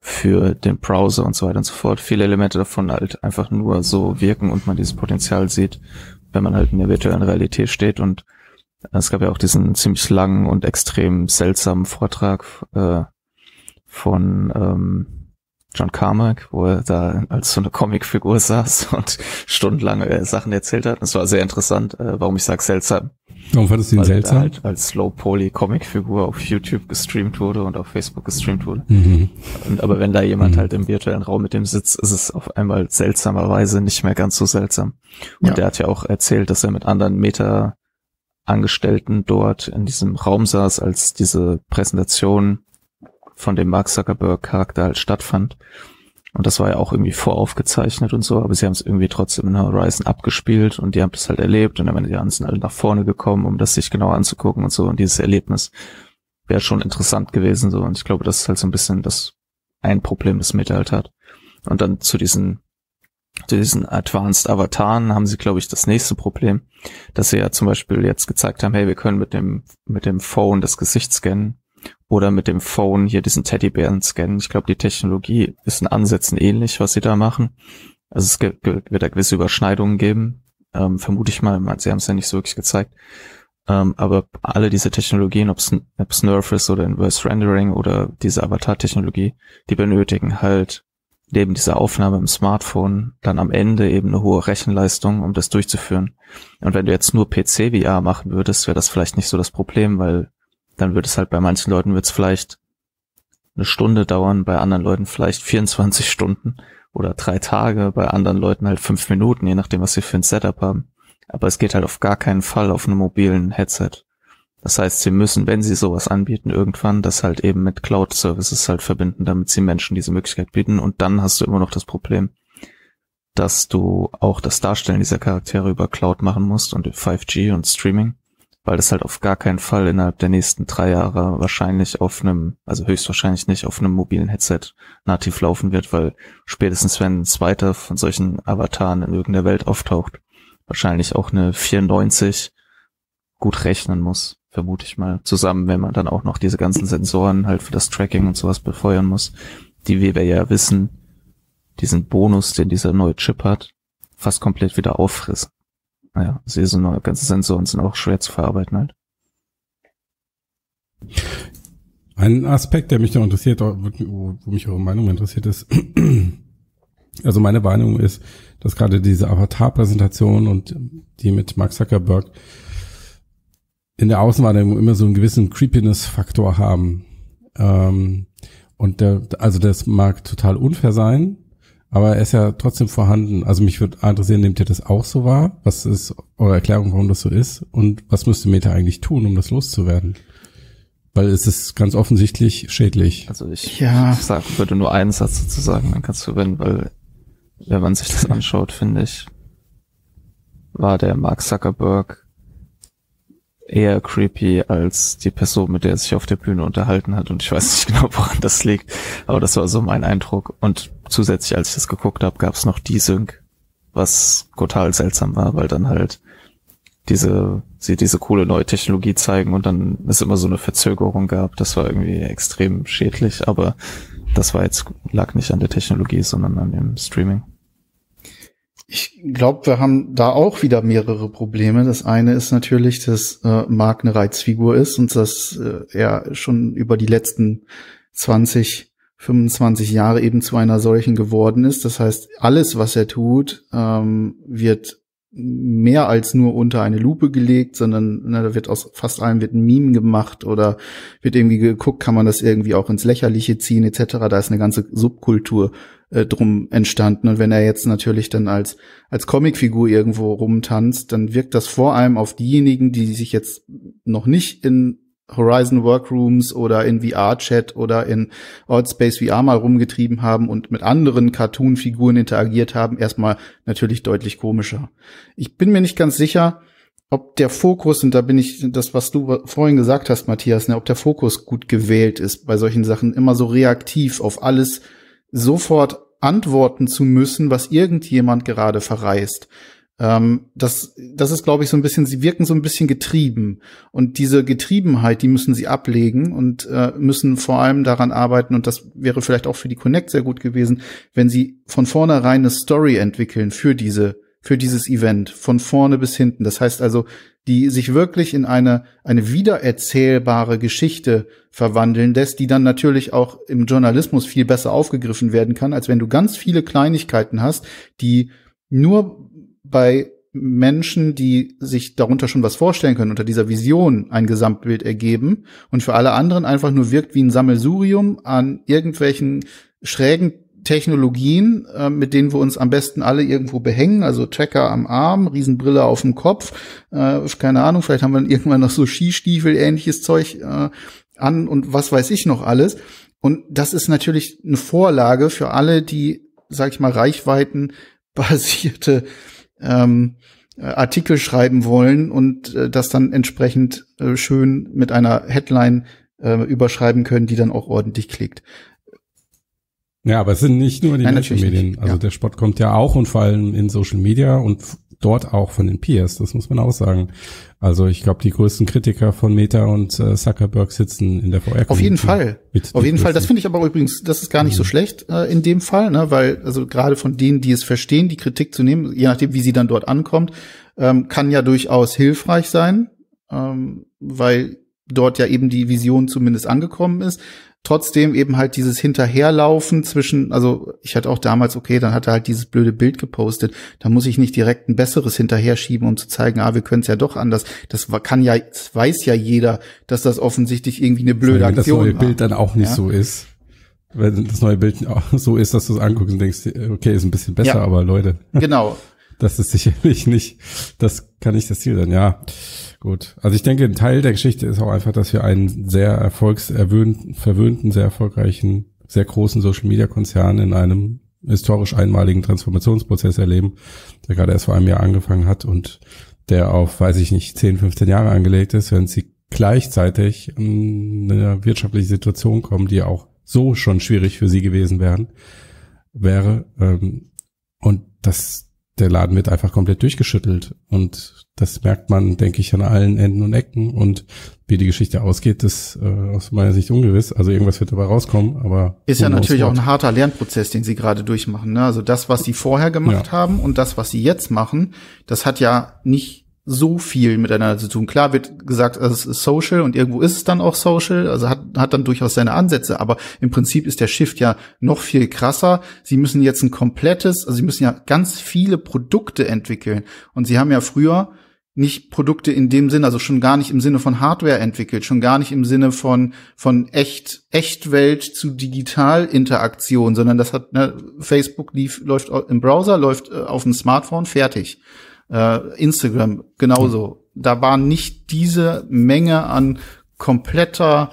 für den Browser und so weiter und so fort. Viele Elemente davon halt einfach nur so wirken und man dieses Potenzial sieht, wenn man halt in der virtuellen Realität steht. Und es gab ja auch diesen ziemlich langen und extrem seltsamen Vortrag äh, von ähm, John Carmack, wo er da als so eine Comicfigur saß und stundenlange äh, Sachen erzählt hat. Das war sehr interessant, äh, warum ich sage seltsam. Warum fandest du ihn seltsam? Halt als Slow-Poly-Comic-Figur auf YouTube gestreamt wurde und auf Facebook gestreamt wurde. Mhm. Und, aber wenn da jemand mhm. halt im virtuellen Raum mit dem sitzt, ist es auf einmal seltsamerweise nicht mehr ganz so seltsam. Und ja. der hat ja auch erzählt, dass er mit anderen Meta-Angestellten dort in diesem Raum saß, als diese Präsentation von dem Mark Zuckerberg Charakter halt stattfand. Und das war ja auch irgendwie voraufgezeichnet und so, aber sie haben es irgendwie trotzdem in Horizon abgespielt und die haben das halt erlebt und dann die sind alle nach vorne gekommen, um das sich genau anzugucken und so. Und dieses Erlebnis wäre schon interessant gewesen so. Und ich glaube, das ist halt so ein bisschen das ein Problem, das Meta halt hat. Und dann zu diesen zu diesen Advanced Avataren haben sie, glaube ich, das nächste Problem, dass sie ja zum Beispiel jetzt gezeigt haben, hey, wir können mit dem, mit dem Phone das Gesicht scannen oder mit dem Phone hier diesen Teddybären scannen. Ich glaube, die Technologie ist in Ansätzen ähnlich, was sie da machen. Also es wird da gewisse Überschneidungen geben, ähm, vermute ich mal. Sie haben es ja nicht so wirklich gezeigt. Ähm, aber alle diese Technologien, ob es Nerf ist oder Inverse Rendering oder diese Avatar-Technologie, die benötigen halt neben dieser Aufnahme im Smartphone dann am Ende eben eine hohe Rechenleistung, um das durchzuführen. Und wenn du jetzt nur PC-VR machen würdest, wäre das vielleicht nicht so das Problem, weil dann würde es halt bei manchen Leuten wird es vielleicht eine Stunde dauern, bei anderen Leuten vielleicht 24 Stunden oder drei Tage, bei anderen Leuten halt fünf Minuten, je nachdem, was sie für ein Setup haben. Aber es geht halt auf gar keinen Fall auf einem mobilen Headset. Das heißt, sie müssen, wenn sie sowas anbieten, irgendwann das halt eben mit Cloud-Services halt verbinden, damit sie Menschen diese Möglichkeit bieten. Und dann hast du immer noch das Problem, dass du auch das Darstellen dieser Charaktere über Cloud machen musst und 5G und Streaming, weil das halt auf gar keinen Fall innerhalb der nächsten drei Jahre wahrscheinlich auf einem, also höchstwahrscheinlich nicht auf einem mobilen Headset nativ laufen wird, weil spätestens wenn ein zweiter von solchen Avataren in irgendeiner Welt auftaucht, wahrscheinlich auch eine 94 gut rechnen muss vermute ich mal, zusammen, wenn man dann auch noch diese ganzen Sensoren halt für das Tracking und sowas befeuern muss, die wie wir ja wissen, diesen Bonus, den dieser neue Chip hat, fast komplett wieder auffrissen. Naja, so neue ganze Sensoren sind auch schwer zu verarbeiten halt. Ein Aspekt, der mich da interessiert, wo, wo mich eure Meinung interessiert ist, also meine Meinung ist, dass gerade diese Avatar-Präsentation und die mit Mark Zuckerberg in der Außenwahrnehmung immer so einen gewissen Creepiness-Faktor haben. Ähm, und der, also das mag total unfair sein, aber er ist ja trotzdem vorhanden. Also mich würde interessieren, nehmt ihr das auch so wahr? Was ist eure Erklärung, warum das so ist? Und was müsste Meta eigentlich tun, um das loszuwerden? Weil es ist ganz offensichtlich schädlich. Also ich, ja. ich sag, würde nur einen Satz dazu sagen, dann kannst du gewinnen, weil wenn man sich das anschaut, finde ich, war der Mark Zuckerberg eher creepy als die Person, mit der er sich auf der Bühne unterhalten hat. Und ich weiß nicht genau, woran das liegt. Aber das war so mein Eindruck. Und zusätzlich, als ich das geguckt habe, gab es noch die Sync, was total seltsam war, weil dann halt diese, sie diese coole neue Technologie zeigen und dann es immer so eine Verzögerung gab. Das war irgendwie extrem schädlich, aber das war jetzt, lag nicht an der Technologie, sondern an dem Streaming. Ich glaube, wir haben da auch wieder mehrere Probleme. Das eine ist natürlich, dass äh, Mark eine Reizfigur ist und dass äh, er schon über die letzten 20, 25 Jahre eben zu einer solchen geworden ist. Das heißt, alles, was er tut, ähm, wird mehr als nur unter eine Lupe gelegt, sondern ne, da wird aus fast allem wird ein Meme gemacht oder wird irgendwie geguckt, kann man das irgendwie auch ins Lächerliche ziehen etc. Da ist eine ganze Subkultur äh, drum entstanden. Und wenn er jetzt natürlich dann als, als Comicfigur irgendwo rumtanzt, dann wirkt das vor allem auf diejenigen, die sich jetzt noch nicht in Horizon Workrooms oder in VR-Chat oder in Outspace VR mal rumgetrieben haben und mit anderen Cartoon-Figuren interagiert haben, erstmal natürlich deutlich komischer. Ich bin mir nicht ganz sicher, ob der Fokus, und da bin ich das, was du vorhin gesagt hast, Matthias, ne, ob der Fokus gut gewählt ist bei solchen Sachen, immer so reaktiv auf alles sofort antworten zu müssen, was irgendjemand gerade verreist. Ähm, das, das ist, glaube ich, so ein bisschen, sie wirken so ein bisschen getrieben. Und diese Getriebenheit, die müssen sie ablegen und äh, müssen vor allem daran arbeiten, und das wäre vielleicht auch für die Connect sehr gut gewesen, wenn sie von vornherein eine Story entwickeln für diese, für dieses Event, von vorne bis hinten. Das heißt also, die sich wirklich in eine, eine wiedererzählbare Geschichte verwandeln lässt, die dann natürlich auch im Journalismus viel besser aufgegriffen werden kann, als wenn du ganz viele Kleinigkeiten hast, die nur bei Menschen, die sich darunter schon was vorstellen können, unter dieser Vision ein Gesamtbild ergeben und für alle anderen einfach nur wirkt wie ein Sammelsurium an irgendwelchen schrägen Technologien, äh, mit denen wir uns am besten alle irgendwo behängen, also Tracker am Arm, Riesenbrille auf dem Kopf, äh, keine Ahnung, vielleicht haben wir dann irgendwann noch so Skistiefel, ähnliches Zeug äh, an und was weiß ich noch alles. Und das ist natürlich eine Vorlage für alle, die, sag ich mal, reichweitenbasierte ähm, Artikel schreiben wollen und äh, das dann entsprechend äh, schön mit einer Headline äh, überschreiben können, die dann auch ordentlich klickt. Ja, aber es sind nicht nur die Nein, Medien. Also ja. der Sport kommt ja auch und vor allem in Social Media und dort auch von den Peers, das muss man auch sagen. Also ich glaube, die größten Kritiker von Meta und äh, Zuckerberg sitzen in der VR. Auf jeden Fall. Auf jeden Fall. Das finde ich aber übrigens, das ist gar nicht mhm. so schlecht äh, in dem Fall, ne? weil also gerade von denen, die es verstehen, die Kritik zu nehmen, je nachdem, wie sie dann dort ankommt, ähm, kann ja durchaus hilfreich sein, ähm, weil dort ja eben die Vision zumindest angekommen ist. Trotzdem eben halt dieses Hinterherlaufen zwischen, also ich hatte auch damals, okay, dann hat er halt dieses blöde Bild gepostet, da muss ich nicht direkt ein besseres hinterher schieben, um zu zeigen, ah, wir können es ja doch anders. Das kann ja, das weiß ja jeder, dass das offensichtlich irgendwie eine blöde Wenn Aktion das neue war. Bild dann auch nicht Ja. so ist. Wenn das neue Bild auch so ist, dass du es anguckst und denkst, okay, ist ein bisschen besser, Ja. aber Leute, Genau. das ist sicherlich nicht, das kann nicht das Ziel sein, ja. Gut. Also ich denke, ein Teil der Geschichte ist auch einfach, dass wir einen sehr erfolgserwöhnten, verwöhnten, sehr erfolgreichen, sehr großen Social Media Konzern in einem historisch einmaligen Transformationsprozess erleben, der gerade erst vor einem Jahr angefangen hat und der auf, weiß ich nicht, 10, 15 Jahre angelegt ist, wenn sie gleichzeitig in eine wirtschaftliche Situation kommen, die auch so schon schwierig für sie gewesen wären, wäre. Ähm, und das, der Laden wird einfach komplett durchgeschüttelt. Und das merkt man, denke ich, an allen Enden und Ecken. Und wie die Geschichte ausgeht, ist äh, aus meiner Sicht ungewiss. Also irgendwas wird dabei rauskommen, aber Ist ja natürlich auch ein harter Lernprozess, den sie gerade durchmachen. Ne? Also das, was sie vorher gemacht Ja. haben und das, was sie jetzt machen, das hat ja nicht so viel miteinander zu tun. Klar wird gesagt, also es ist Social und irgendwo ist es dann auch Social, also hat, hat dann durchaus seine Ansätze, aber im Prinzip ist der Shift ja noch viel krasser. Sie müssen jetzt ein komplettes, also sie müssen ja ganz viele Produkte entwickeln und sie haben ja früher nicht Produkte in dem Sinne, also schon gar nicht im Sinne von Hardware entwickelt, schon gar nicht im Sinne von von echt Echtwelt zu Digitalinteraktion, sondern das hat ne, Facebook lief läuft im Browser, läuft äh, auf dem Smartphone fertig. Äh, Instagram genauso. Da war nicht diese Menge an kompletter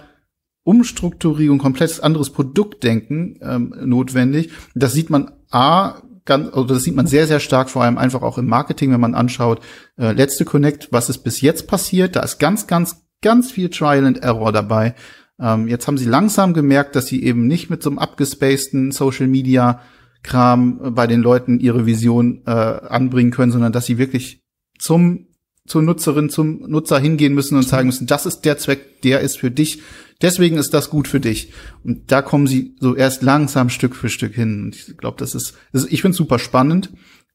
Umstrukturierung, komplettes anderes Produktdenken ähm, notwendig. Das sieht man a ganz, also das sieht man sehr, sehr stark, vor allem einfach auch im Marketing, wenn man anschaut, äh, letzte Connect, was ist bis jetzt passiert, da ist ganz, ganz, ganz viel Trial and Error dabei. Ähm, jetzt haben sie langsam gemerkt, dass sie eben nicht mit so einem abgespaceden Social Media Kram äh, bei den Leuten ihre Vision äh, anbringen können, sondern dass sie wirklich zum zur Nutzerin, zum Nutzer hingehen müssen und sagen müssen, das ist der Zweck, der ist für dich. Deswegen ist das gut für dich. Und da kommen sie so erst langsam Stück für Stück hin. Und ich glaube, das ist, das ich finde es super spannend.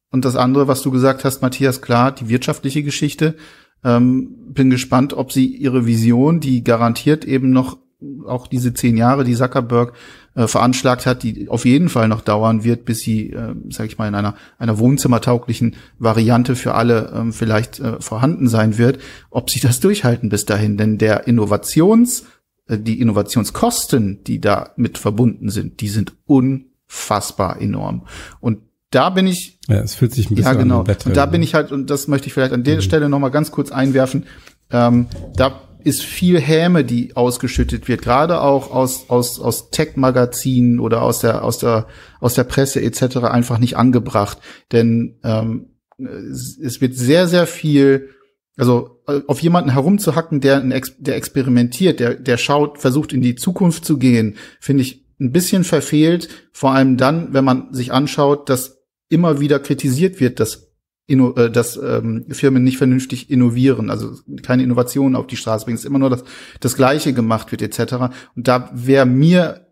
Und das andere, was du gesagt hast, Matthias, klar, die wirtschaftliche Geschichte. Ähm, bin gespannt, ob sie ihre Vision, die garantiert eben noch auch diese zehn Jahre, die Zuckerberg äh, veranschlagt hat, die auf jeden Fall noch dauern wird, bis sie, äh, sage ich mal, in einer einer wohnzimmertauglichen Variante für alle ähm, vielleicht äh, vorhanden sein wird, ob sie das durchhalten bis dahin. Denn der Innovations, äh, die Innovationskosten, die da mit verbunden sind, die sind unfassbar enorm. Und da bin ich Ja, es fühlt sich ein bisschen ja, genau. an Und da bin ich halt, und das möchte ich vielleicht an der Stelle noch mal ganz kurz einwerfen, ähm, da ist viel Häme, die ausgeschüttet wird, gerade auch aus, aus, aus Tech-Magazinen oder aus der, aus der, aus der Presse etc. einfach nicht angebracht. Denn ähm, es, wird sehr, sehr viel, also äh, auf jemanden herumzuhacken, der, der experimentiert, der, der schaut, versucht in die Zukunft zu gehen, finde ich ein bisschen verfehlt, vor allem dann, wenn man sich anschaut, dass immer wieder kritisiert wird, dass, inno, äh, dass ähm, Firmen nicht vernünftig innovieren, also keine Innovationen auf die Straße bringen, es ist immer nur das, das Gleiche gemacht wird etc. Und da wäre mir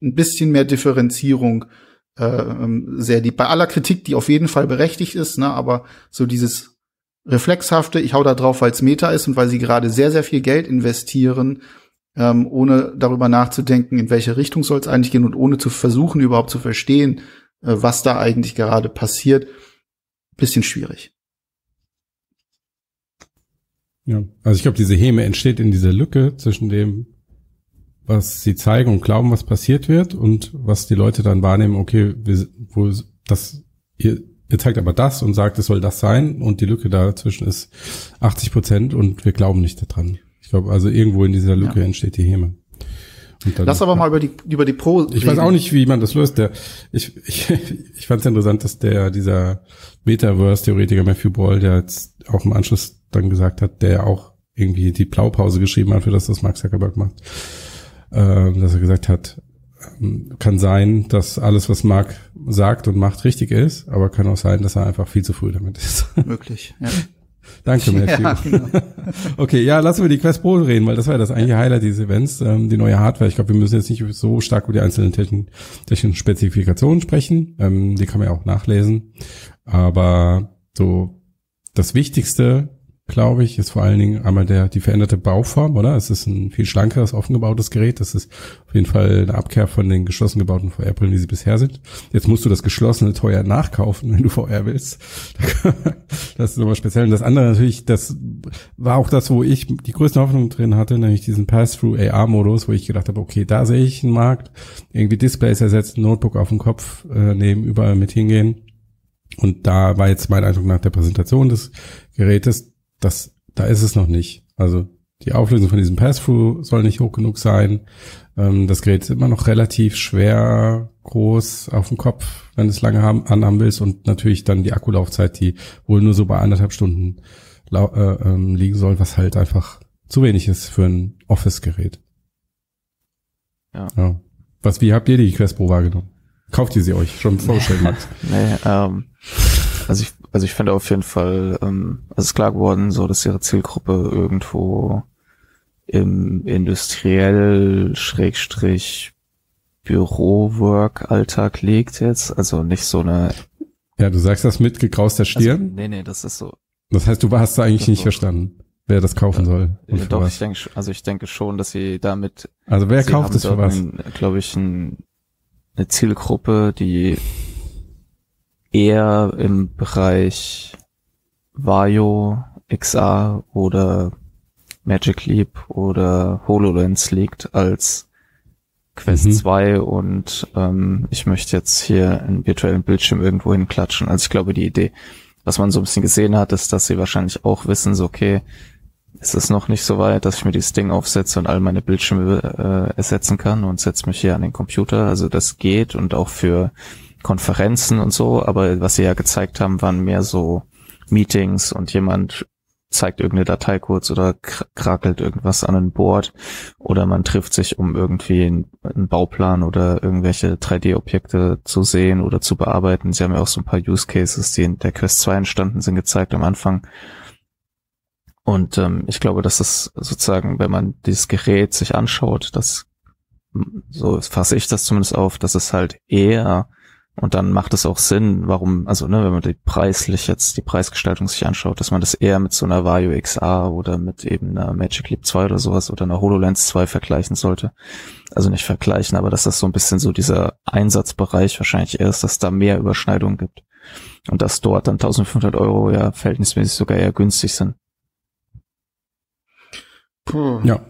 ein bisschen mehr Differenzierung äh, sehr lieb. Bei aller Kritik, die auf jeden Fall berechtigt ist, ne, aber so dieses reflexhafte, ich hau da drauf, weil es Meta ist und weil sie gerade sehr, sehr viel Geld investieren, ähm, ohne darüber nachzudenken, in welche Richtung soll es eigentlich gehen und ohne zu versuchen, überhaupt zu verstehen, äh, was da eigentlich gerade passiert, bisschen schwierig. Ja, also ich glaube, diese Häme entsteht in dieser Lücke zwischen dem, was sie zeigen und glauben, was passiert wird und was die Leute dann wahrnehmen, okay, wir, wo das, ihr, ihr zeigt aber das und sagt, es soll das sein und die Lücke dazwischen ist 80 Prozent und wir glauben nicht daran. Ich glaube, also irgendwo in dieser Lücke Ja. entsteht die Häme. Dann- Lass aber mal über die, über die Pro. ich weiß auch nicht, wie man das löst. Der, ich ich, ich fand es interessant, dass der dieser Metaverse-Theoretiker Matthew Ball, der jetzt auch im Anschluss dann gesagt hat, der auch irgendwie die Blaupause geschrieben hat, für das das Mark Zuckerberg macht, ähm, dass er gesagt hat, ähm, kann sein, dass alles, was Mark sagt und macht, richtig ist, aber kann auch sein, dass er einfach viel zu früh damit ist. möglich. Ja. Danke, Matthew. Ja, genau. Okay, ja, lassen wir die Quest Pro reden, weil das war ja das eigentliche Highlight dieses Events, ähm, die neue Hardware. Ich glaube, wir müssen jetzt nicht so stark über die einzelnen technischen, technischen Spezifikationen sprechen. Ähm, die kann man ja auch nachlesen. Aber so das Wichtigste glaube ich, ist vor allen Dingen einmal der, die veränderte Bauform, oder? Es ist ein viel schlankeres, offen gebautes Gerät. Das ist auf jeden Fall eine Abkehr von den geschlossen gebauten VR-Brillen, wie sie bisher sind. Jetzt musst du das geschlossene teuer nachkaufen, wenn du VR willst. das ist nochmal speziell. Und das andere natürlich, das war auch das, wo ich die größte Hoffnung drin hatte, nämlich diesen Pass-Through AR-Modus, wo ich gedacht habe, okay, da sehe ich einen Markt, irgendwie Displays ersetzen, Notebook auf den Kopf äh, nehmen, überall mit hingehen. Und da war jetzt mein Eindruck nach der Präsentation des Gerätes, das, da ist es noch nicht. Also die Auflösung von diesem Pass-Through soll nicht hoch genug sein. Ähm, das Gerät ist immer noch relativ schwer, groß auf dem Kopf, wenn du es lange haben, anhaben willst und natürlich dann die Akkulaufzeit, die wohl nur so bei anderthalb Stunden äh, ähm, liegen soll, was halt einfach zu wenig ist für ein Office-Gerät. Ja. ja. Was, wie habt ihr die Quest Pro wahrgenommen? Kauft ihr sie euch schon vorgestellt, Max? nee, ähm, also ich, also ich finde auf jeden Fall, ähm, es ist klar geworden, so, dass ihre Zielgruppe irgendwo im industriell Schrägstrich Büro-Work-Alltag liegt jetzt. Also nicht so eine. Ja, du sagst das mit gegrauster also, Stirn? Also, nee, nee, das ist so. Das heißt, du hast da eigentlich nicht verstanden, wer das kaufen soll. Ja, doch, was. ich denke, also ich denke schon, dass sie damit. Also wer kauft es für was? Glaube ich, ein, eine Zielgruppe, die eher im Bereich Vario, XR oder Magic Leap oder HoloLens liegt als Quest mhm. 2 und ähm, ich möchte jetzt hier einen virtuellen Bildschirm irgendwo hinklatschen. Also ich glaube, die Idee, was man so ein bisschen gesehen hat, ist, dass sie wahrscheinlich auch wissen, so okay, es ist noch nicht so weit, dass ich mir dieses Ding aufsetze und all meine Bildschirme äh, ersetzen kann und setze mich hier an den Computer. Also das geht und auch für Konferenzen und so, aber was sie ja gezeigt haben, waren mehr so Meetings und jemand zeigt irgendeine Datei kurz oder krakelt irgendwas an ein Board oder man trifft sich, um irgendwie einen, Bauplan oder irgendwelche 3D-Objekte zu sehen oder zu bearbeiten. Sie haben ja auch so ein paar Use Cases, die in der Quest 2 entstanden sind, gezeigt am Anfang. Und ähm, ich glaube, dass das sozusagen, wenn man dieses Gerät sich anschaut, das so fasse ich das zumindest auf, dass es halt eher und dann macht es auch Sinn, warum, also ne, wenn man die preislich jetzt die Preisgestaltung sich anschaut, dass man das eher mit so einer Vario XR oder mit eben einer Magic Leap 2 oder sowas oder einer HoloLens 2 vergleichen sollte. Also nicht vergleichen, aber dass das so ein bisschen so dieser Einsatzbereich wahrscheinlich eher ist, dass da mehr Überschneidungen gibt. Und dass dort dann 1500 Euro ja verhältnismäßig sogar eher günstig sind. Puh. Ja,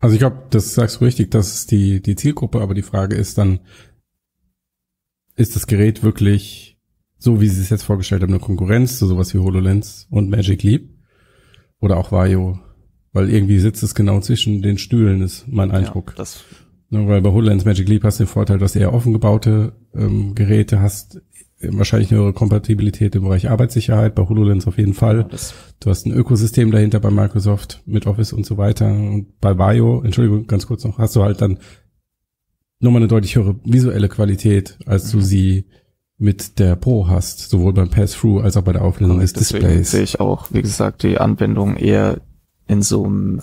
also ich glaube, das sagst du richtig, das ist die, die Zielgruppe, aber die Frage ist dann, ist das Gerät wirklich so, wie sie es jetzt vorgestellt haben, eine Konkurrenz zu sowas wie HoloLens und Magic Leap? Oder auch Vario? Weil irgendwie sitzt es genau zwischen den Stühlen, ist mein Eindruck. Ja, das ne, weil bei HoloLens Magic Leap hast du den Vorteil, dass du eher offen gebaute ähm, Geräte hast, wahrscheinlich eine höhere Kompatibilität im Bereich Arbeitssicherheit, bei HoloLens auf jeden Fall. Das du hast ein Ökosystem dahinter bei Microsoft mit Office und so weiter. Und bei Vario, Entschuldigung, ganz kurz noch, hast du halt dann nochmal eine deutlich höhere visuelle Qualität, als du mhm. sie mit der Pro hast, sowohl beim Pass-Through als auch bei der Auflösung des Displays. sehe ich auch, wie gesagt, die Anwendung eher in so einem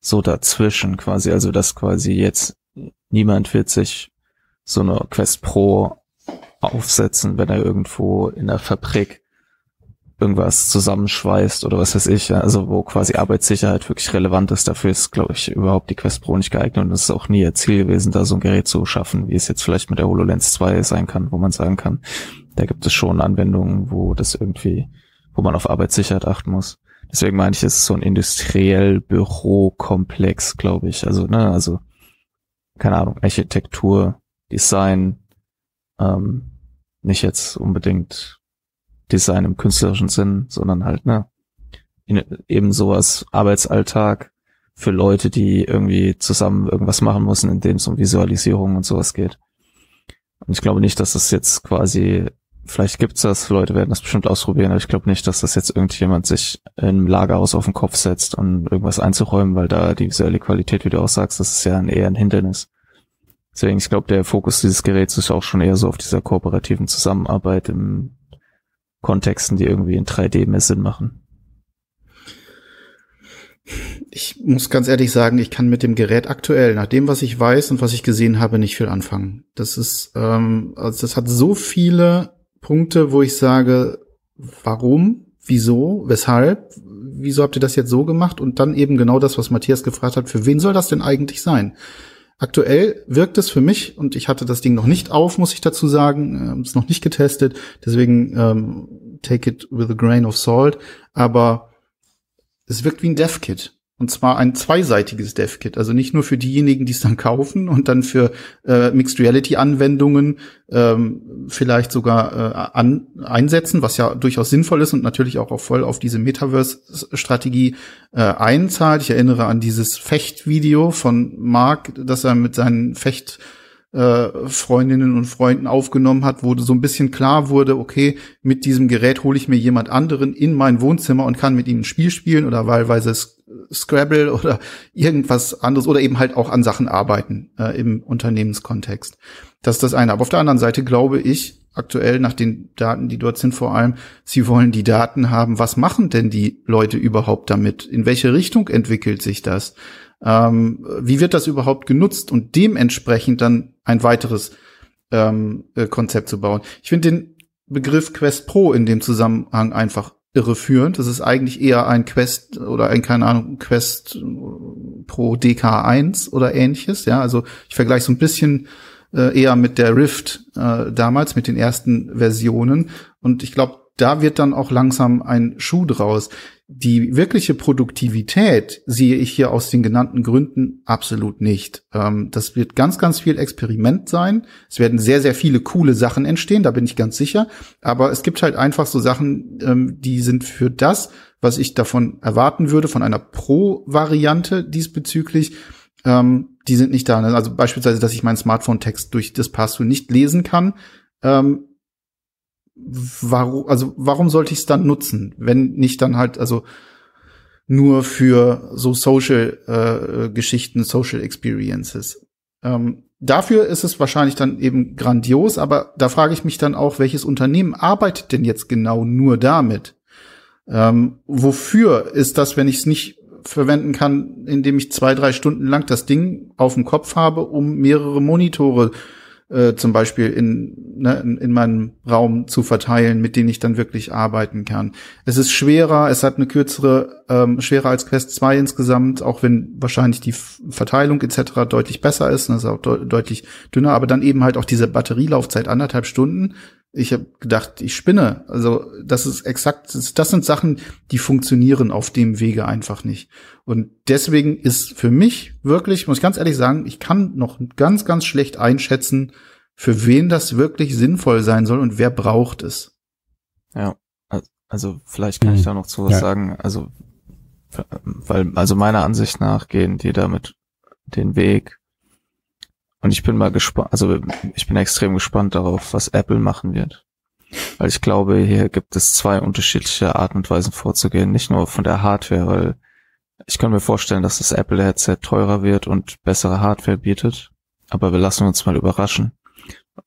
so dazwischen quasi, also dass quasi jetzt niemand wird sich so eine Quest Pro aufsetzen, wenn er irgendwo in der Fabrik irgendwas zusammenschweißt oder was weiß ich, also wo quasi Arbeitssicherheit wirklich relevant ist, dafür ist, glaube ich, überhaupt die Quest Pro nicht geeignet und es ist auch nie ihr Ziel gewesen, da so ein Gerät zu schaffen, wie es jetzt vielleicht mit der HoloLens 2 sein kann, wo man sagen kann, da gibt es schon Anwendungen, wo das irgendwie, wo man auf Arbeitssicherheit achten muss. Deswegen meine ich, es ist so ein industriell Bürokomplex, glaube ich. Also, ne, also, keine Ahnung, Architektur, Design, ähm, nicht jetzt unbedingt Design im künstlerischen Sinn, sondern halt, ne, in, eben sowas Arbeitsalltag für Leute, die irgendwie zusammen irgendwas machen müssen, in dem es um Visualisierung und sowas geht. Und ich glaube nicht, dass das jetzt quasi, vielleicht gibt's das, Leute werden das bestimmt ausprobieren, aber ich glaube nicht, dass das jetzt irgendjemand sich im Lagerhaus auf den Kopf setzt, um irgendwas einzuräumen, weil da die visuelle Qualität, wie du auch sagst, das ist ja ein, eher ein Hindernis. Deswegen, ich glaube, der Fokus dieses Geräts ist auch schon eher so auf dieser kooperativen Zusammenarbeit im Kontexten, die irgendwie in 3D mehr Sinn machen. Ich muss ganz ehrlich sagen, ich kann mit dem Gerät aktuell, nach dem, was ich weiß und was ich gesehen habe, nicht viel anfangen. Das ist, ähm, also das hat so viele Punkte, wo ich sage, warum, wieso, weshalb, wieso habt ihr das jetzt so gemacht? Und dann eben genau das, was Matthias gefragt hat, für wen soll das denn eigentlich sein? Aktuell wirkt es für mich, und ich hatte das Ding noch nicht auf, muss ich dazu sagen, äh, ist noch nicht getestet, deswegen ähm, take it with a grain of salt, aber es wirkt wie ein Dev-Kit. Und zwar ein zweiseitiges Dev-Kit, also nicht nur für diejenigen, die es dann kaufen und dann für äh, Mixed Reality-Anwendungen ähm, vielleicht sogar äh, an, einsetzen, was ja durchaus sinnvoll ist und natürlich auch, auch voll auf diese Metaverse-Strategie äh, einzahlt. Ich erinnere an dieses Fecht-Video von Mark, das er mit seinen Fecht- äh, Freundinnen und Freunden aufgenommen hat, wo so ein bisschen klar wurde, okay, mit diesem Gerät hole ich mir jemand anderen in mein Wohnzimmer und kann mit ihm ein Spiel spielen oder wahlweise Scrabble oder irgendwas anderes oder eben halt auch an Sachen arbeiten äh, im Unternehmenskontext. Das ist das eine. Aber auf der anderen Seite glaube ich, aktuell nach den Daten, die dort sind, vor allem, sie wollen die Daten haben, was machen denn die Leute überhaupt damit? In welche Richtung entwickelt sich das? Ähm, wie wird das überhaupt genutzt und dementsprechend dann ein weiteres ähm, äh, Konzept zu bauen? Ich finde den Begriff Quest Pro in dem Zusammenhang einfach irreführend. Das ist eigentlich eher ein Quest oder ein, keine Ahnung, Quest Pro DK1 oder ähnliches. Ja, also ich vergleiche so ein bisschen äh, eher mit der Rift äh, damals, mit den ersten Versionen. Und ich glaube, da wird dann auch langsam ein Schuh draus. Die wirkliche Produktivität sehe ich hier aus den genannten Gründen absolut nicht. Ähm, das wird ganz, ganz viel Experiment sein. Es werden sehr, sehr viele coole Sachen entstehen, da bin ich ganz sicher. Aber es gibt halt einfach so Sachen, ähm, die sind für das, was ich davon erwarten würde, von einer Pro-Variante diesbezüglich, ähm, die sind nicht da. Also beispielsweise, dass ich meinen Smartphone-Text durch das Passwort nicht lesen kann. Ähm, warum, also warum sollte ich es dann nutzen, wenn nicht dann halt, also nur für so Social äh, Geschichten, Social Experiences. Ähm, dafür ist es wahrscheinlich dann eben grandios, aber da frage ich mich dann auch, welches Unternehmen arbeitet denn jetzt genau nur damit? Ähm, wofür ist das, wenn ich es nicht verwenden kann, indem ich zwei, drei Stunden lang das Ding auf dem Kopf habe, um mehrere Monitore äh, zum Beispiel in, ne, in, in meinem Raum zu verteilen, mit denen ich dann wirklich arbeiten kann. Es ist schwerer, es hat eine kürzere, ähm, schwerer als Quest 2 insgesamt, auch wenn wahrscheinlich die Verteilung etc. deutlich besser ist, das ist auch de deutlich dünner, aber dann eben halt auch diese Batterielaufzeit anderthalb Stunden ich habe gedacht, ich spinne. Also das ist exakt, das sind Sachen, die funktionieren auf dem Wege einfach nicht. Und deswegen ist für mich wirklich, muss ich ganz ehrlich sagen, ich kann noch ganz, ganz schlecht einschätzen, für wen das wirklich sinnvoll sein soll und wer braucht es. Ja, also vielleicht kann mhm. ich da noch zu was ja. sagen. Also, weil, also meiner Ansicht nach gehen die damit den Weg, und ich bin mal gespannt, also ich bin extrem gespannt darauf, was Apple machen wird. Weil ich glaube, hier gibt es zwei unterschiedliche Arten und Weisen vorzugehen. Nicht nur von der Hardware, weil ich kann mir vorstellen, dass das Apple-Headset teurer wird und bessere Hardware bietet. Aber wir lassen uns mal überraschen.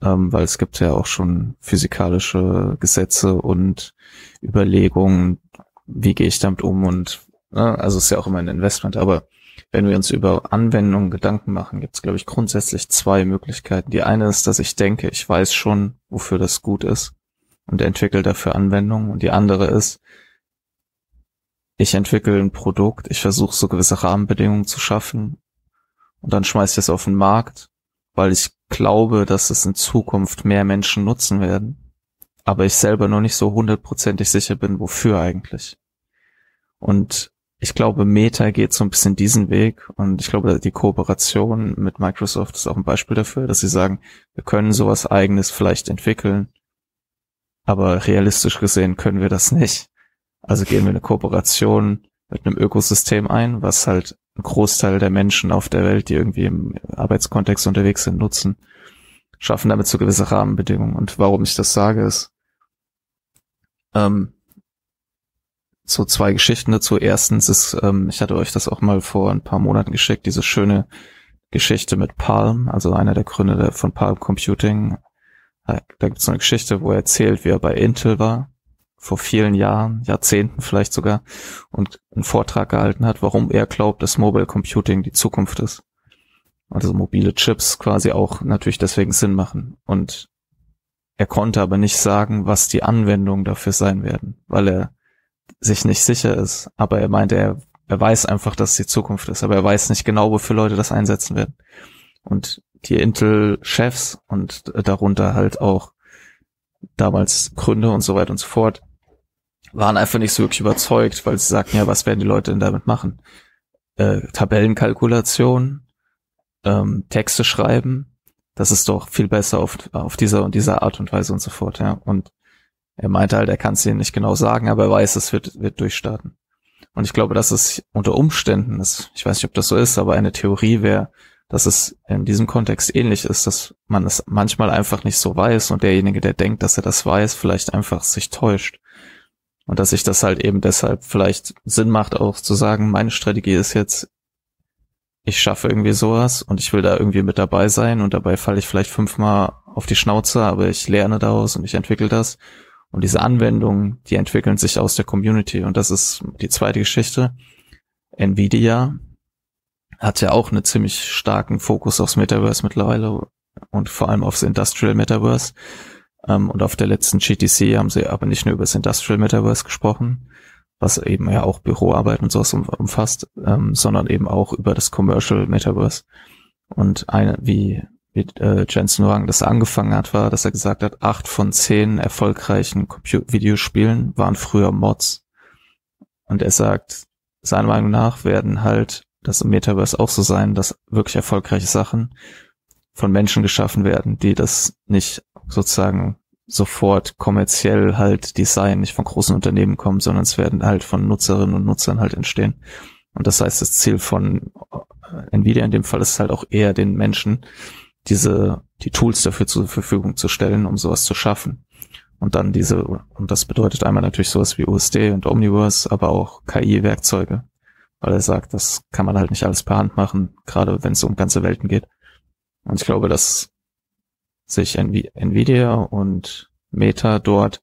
Ähm, weil es gibt ja auch schon physikalische Gesetze und Überlegungen, wie gehe ich damit um und ne, also ist ja auch immer ein Investment, aber wenn wir uns über Anwendungen Gedanken machen, gibt es, glaube ich, grundsätzlich zwei Möglichkeiten. Die eine ist, dass ich denke, ich weiß schon, wofür das gut ist und entwickle dafür Anwendungen. Und die andere ist, ich entwickle ein Produkt, ich versuche so gewisse Rahmenbedingungen zu schaffen und dann schmeiße ich es auf den Markt, weil ich glaube, dass es in Zukunft mehr Menschen nutzen werden, aber ich selber noch nicht so hundertprozentig sicher bin, wofür eigentlich. Und ich glaube, Meta geht so ein bisschen diesen Weg und ich glaube, die Kooperation mit Microsoft ist auch ein Beispiel dafür, dass sie sagen, wir können sowas eigenes vielleicht entwickeln, aber realistisch gesehen können wir das nicht. Also gehen wir eine Kooperation mit einem Ökosystem ein, was halt ein Großteil der Menschen auf der Welt, die irgendwie im Arbeitskontext unterwegs sind, nutzen, schaffen damit so gewisse Rahmenbedingungen. Und warum ich das sage, ist, ähm, so zwei Geschichten dazu. Erstens ist, ähm, ich hatte euch das auch mal vor ein paar Monaten geschickt, diese schöne Geschichte mit Palm, also einer der Gründer von Palm Computing. Da gibt es eine Geschichte, wo er erzählt, wie er bei Intel war, vor vielen Jahren, Jahrzehnten vielleicht sogar, und einen Vortrag gehalten hat, warum er glaubt, dass Mobile Computing die Zukunft ist. Also mobile Chips quasi auch natürlich deswegen Sinn machen. Und er konnte aber nicht sagen, was die Anwendungen dafür sein werden, weil er sich nicht sicher ist, aber er meinte, er, er weiß einfach, dass es die Zukunft ist, aber er weiß nicht genau, wofür Leute das einsetzen werden. Und die Intel-Chefs und darunter halt auch damals Gründer und so weiter und so fort, waren einfach nicht so wirklich überzeugt, weil sie sagten, ja, was werden die Leute denn damit machen? Äh, Tabellenkalkulation, ähm, Texte schreiben, das ist doch viel besser auf, auf dieser und dieser Art und Weise und so fort, ja. Und er meinte halt, er kann es ihnen nicht genau sagen, aber er weiß, es wird, wird durchstarten. Und ich glaube, dass es unter Umständen, ist, ich weiß nicht, ob das so ist, aber eine Theorie wäre, dass es in diesem Kontext ähnlich ist, dass man es manchmal einfach nicht so weiß und derjenige, der denkt, dass er das weiß, vielleicht einfach sich täuscht. Und dass sich das halt eben deshalb vielleicht Sinn macht, auch zu sagen, meine Strategie ist jetzt, ich schaffe irgendwie sowas und ich will da irgendwie mit dabei sein und dabei falle ich vielleicht fünfmal auf die Schnauze, aber ich lerne daraus und ich entwickle das. Und diese Anwendungen, die entwickeln sich aus der Community. Und das ist die zweite Geschichte. Nvidia hat ja auch einen ziemlich starken Fokus aufs Metaverse mittlerweile und vor allem aufs Industrial Metaverse. Ähm, und auf der letzten GTC haben sie aber nicht nur über das Industrial Metaverse gesprochen, was eben ja auch Büroarbeit und sowas umfasst, ähm, sondern eben auch über das Commercial Metaverse. Und eine, wie, wie äh, Jensen Wang das angefangen hat, war, dass er gesagt hat, acht von zehn erfolgreichen Compu Videospielen waren früher Mods. Und er sagt, seiner Meinung nach werden halt das im Metaverse auch so sein, dass wirklich erfolgreiche Sachen von Menschen geschaffen werden, die das nicht sozusagen sofort kommerziell halt Design nicht von großen Unternehmen kommen, sondern es werden halt von Nutzerinnen und Nutzern halt entstehen. Und das heißt, das Ziel von äh, Nvidia in dem Fall ist halt auch eher den Menschen diese, die Tools dafür zur Verfügung zu stellen, um sowas zu schaffen. Und dann diese, und das bedeutet einmal natürlich sowas wie USD und Omniverse, aber auch KI-Werkzeuge. Weil er sagt, das kann man halt nicht alles per Hand machen, gerade wenn es um ganze Welten geht. Und ich glaube, dass sich Nvidia und Meta dort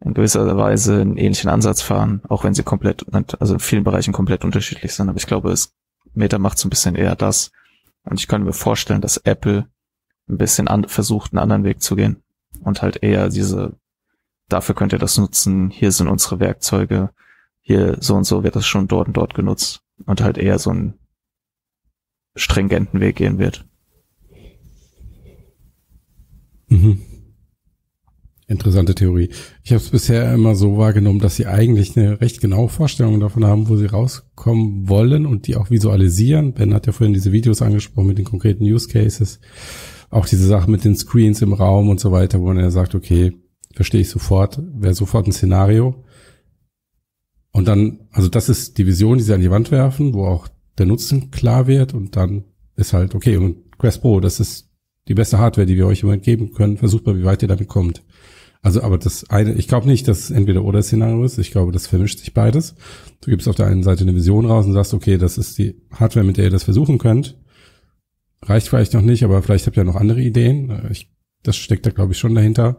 in gewisser Weise einen ähnlichen Ansatz fahren, auch wenn sie komplett, also in vielen Bereichen komplett unterschiedlich sind. Aber ich glaube, es, Meta macht so ein bisschen eher das. Und ich könnte mir vorstellen, dass Apple ein bisschen an, versucht, einen anderen Weg zu gehen und halt eher diese, dafür könnt ihr das nutzen, hier sind unsere Werkzeuge, hier so und so wird das schon dort und dort genutzt und halt eher so einen stringenten Weg gehen wird. Mhm. Interessante Theorie. Ich habe es bisher immer so wahrgenommen, dass sie eigentlich eine recht genaue Vorstellung davon haben, wo sie rauskommen wollen und die auch visualisieren. Ben hat ja vorhin diese Videos angesprochen mit den konkreten Use Cases. Auch diese Sache mit den Screens im Raum und so weiter, wo man ja sagt, okay, verstehe ich sofort, wäre sofort ein Szenario. Und dann, also das ist die Vision, die sie an die Wand werfen, wo auch der Nutzen klar wird und dann ist halt, okay, und Quest Pro, das ist die beste Hardware, die wir euch immer geben können. Versucht mal, wie weit ihr damit kommt. Also, aber das eine, ich glaube nicht, dass es entweder oder Szenario ist. Ich glaube, das vermischt sich beides. Du gibst auf der einen Seite eine Vision raus und sagst, okay, das ist die Hardware, mit der ihr das versuchen könnt. Reicht vielleicht noch nicht, aber vielleicht habt ihr noch andere Ideen. Ich, das steckt da, glaube ich, schon dahinter.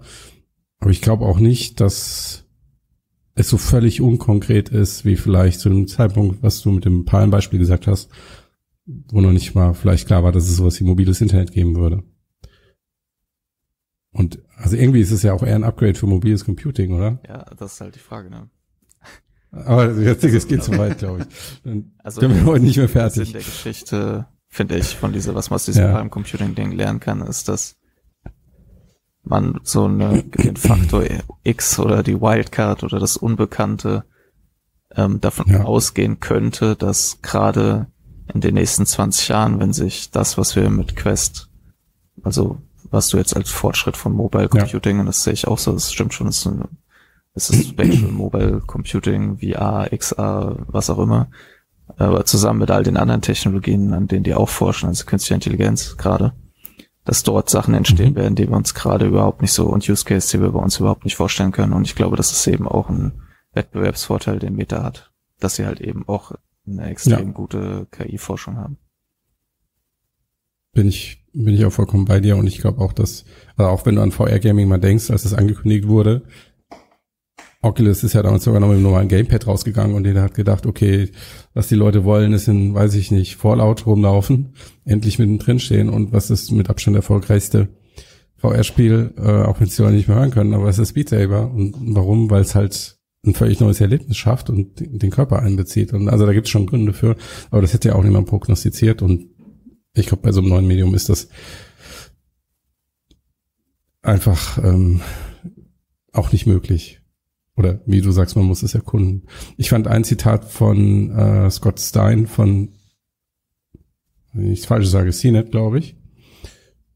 Aber ich glaube auch nicht, dass es so völlig unkonkret ist, wie vielleicht zu dem Zeitpunkt, was du mit dem Palm-Beispiel gesagt hast, wo noch nicht mal vielleicht klar war, dass es sowas wie mobiles Internet geben würde. Und also irgendwie ist es ja auch eher ein Upgrade für mobiles Computing, oder? Ja, das ist halt die Frage, ne? Aber jetzt, es geht zu weit, glaube ich. Also sind wir heute nicht mehr fertig. In der Geschichte, finde ich, von dieser, was man aus diesem ja. Computing-Ding lernen kann, ist, dass man so eine, den Faktor X oder die Wildcard oder das Unbekannte ähm, davon ja. ausgehen könnte, dass gerade in den nächsten 20 Jahren, wenn sich das, was wir mit Quest, also was du jetzt als Fortschritt von Mobile Computing, ja. und das sehe ich auch so, das stimmt schon, es ist, ist Spatial Mobile Computing, VR, XR, was auch immer, aber zusammen mit all den anderen Technologien, an denen die auch forschen, also künstliche Intelligenz gerade, dass dort Sachen entstehen mhm. werden, die wir uns gerade überhaupt nicht so und Use Case, die wir bei uns überhaupt nicht vorstellen können. Und ich glaube, das ist eben auch ein Wettbewerbsvorteil, den Meta hat, dass sie halt eben auch eine extrem ja. gute KI-Forschung haben. Bin ich bin ich auch vollkommen bei dir und ich glaube auch, dass, also auch wenn du an VR-Gaming mal denkst, als es angekündigt wurde, Oculus ist ja damals sogar noch mit einem normalen Gamepad rausgegangen und der hat gedacht, okay, was die Leute wollen, ist in, weiß ich nicht, Fallout rumlaufen, endlich mittendrin stehen und was ist mit Abstand erfolgreichste VR-Spiel, äh, auch wenn es Leute nicht mehr hören können, aber es ist Beat Saber. Und warum? Weil es halt ein völlig neues Erlebnis schafft und den Körper einbezieht. Und also da gibt es schon Gründe für, aber das hätte ja auch niemand prognostiziert und ich glaube, bei so einem neuen Medium ist das einfach ähm, auch nicht möglich. Oder wie du sagst, man muss es erkunden. Ich fand ein Zitat von äh, Scott Stein von, wenn ich das falsche sage, CNET, glaube ich.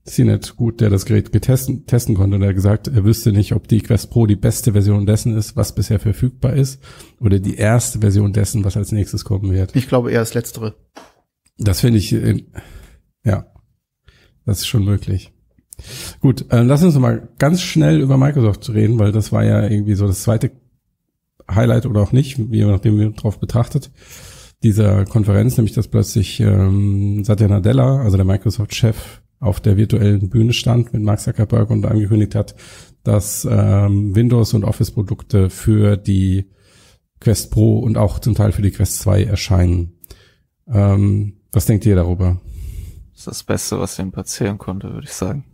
CNET gut, der das Gerät getesten, testen konnte und er gesagt, er wüsste nicht, ob die Quest Pro die beste Version dessen ist, was bisher verfügbar ist, oder die erste Version dessen, was als nächstes kommen wird. Ich glaube eher das Letztere. Das finde ich, äh, ja, das ist schon möglich. Gut, äh, lass uns mal ganz schnell über Microsoft reden, weil das war ja irgendwie so das zweite Highlight oder auch nicht, je nachdem wir drauf betrachtet, dieser Konferenz, nämlich dass plötzlich ähm, Satya Nadella, also der Microsoft-Chef, auf der virtuellen Bühne stand mit Mark Zuckerberg und angekündigt hat, dass ähm, Windows- und Office-Produkte für die Quest Pro und auch zum Teil für die Quest 2 erscheinen. Ähm, was denkt ihr darüber? Das ist das Beste, was ihm passieren konnte, würde ich sagen.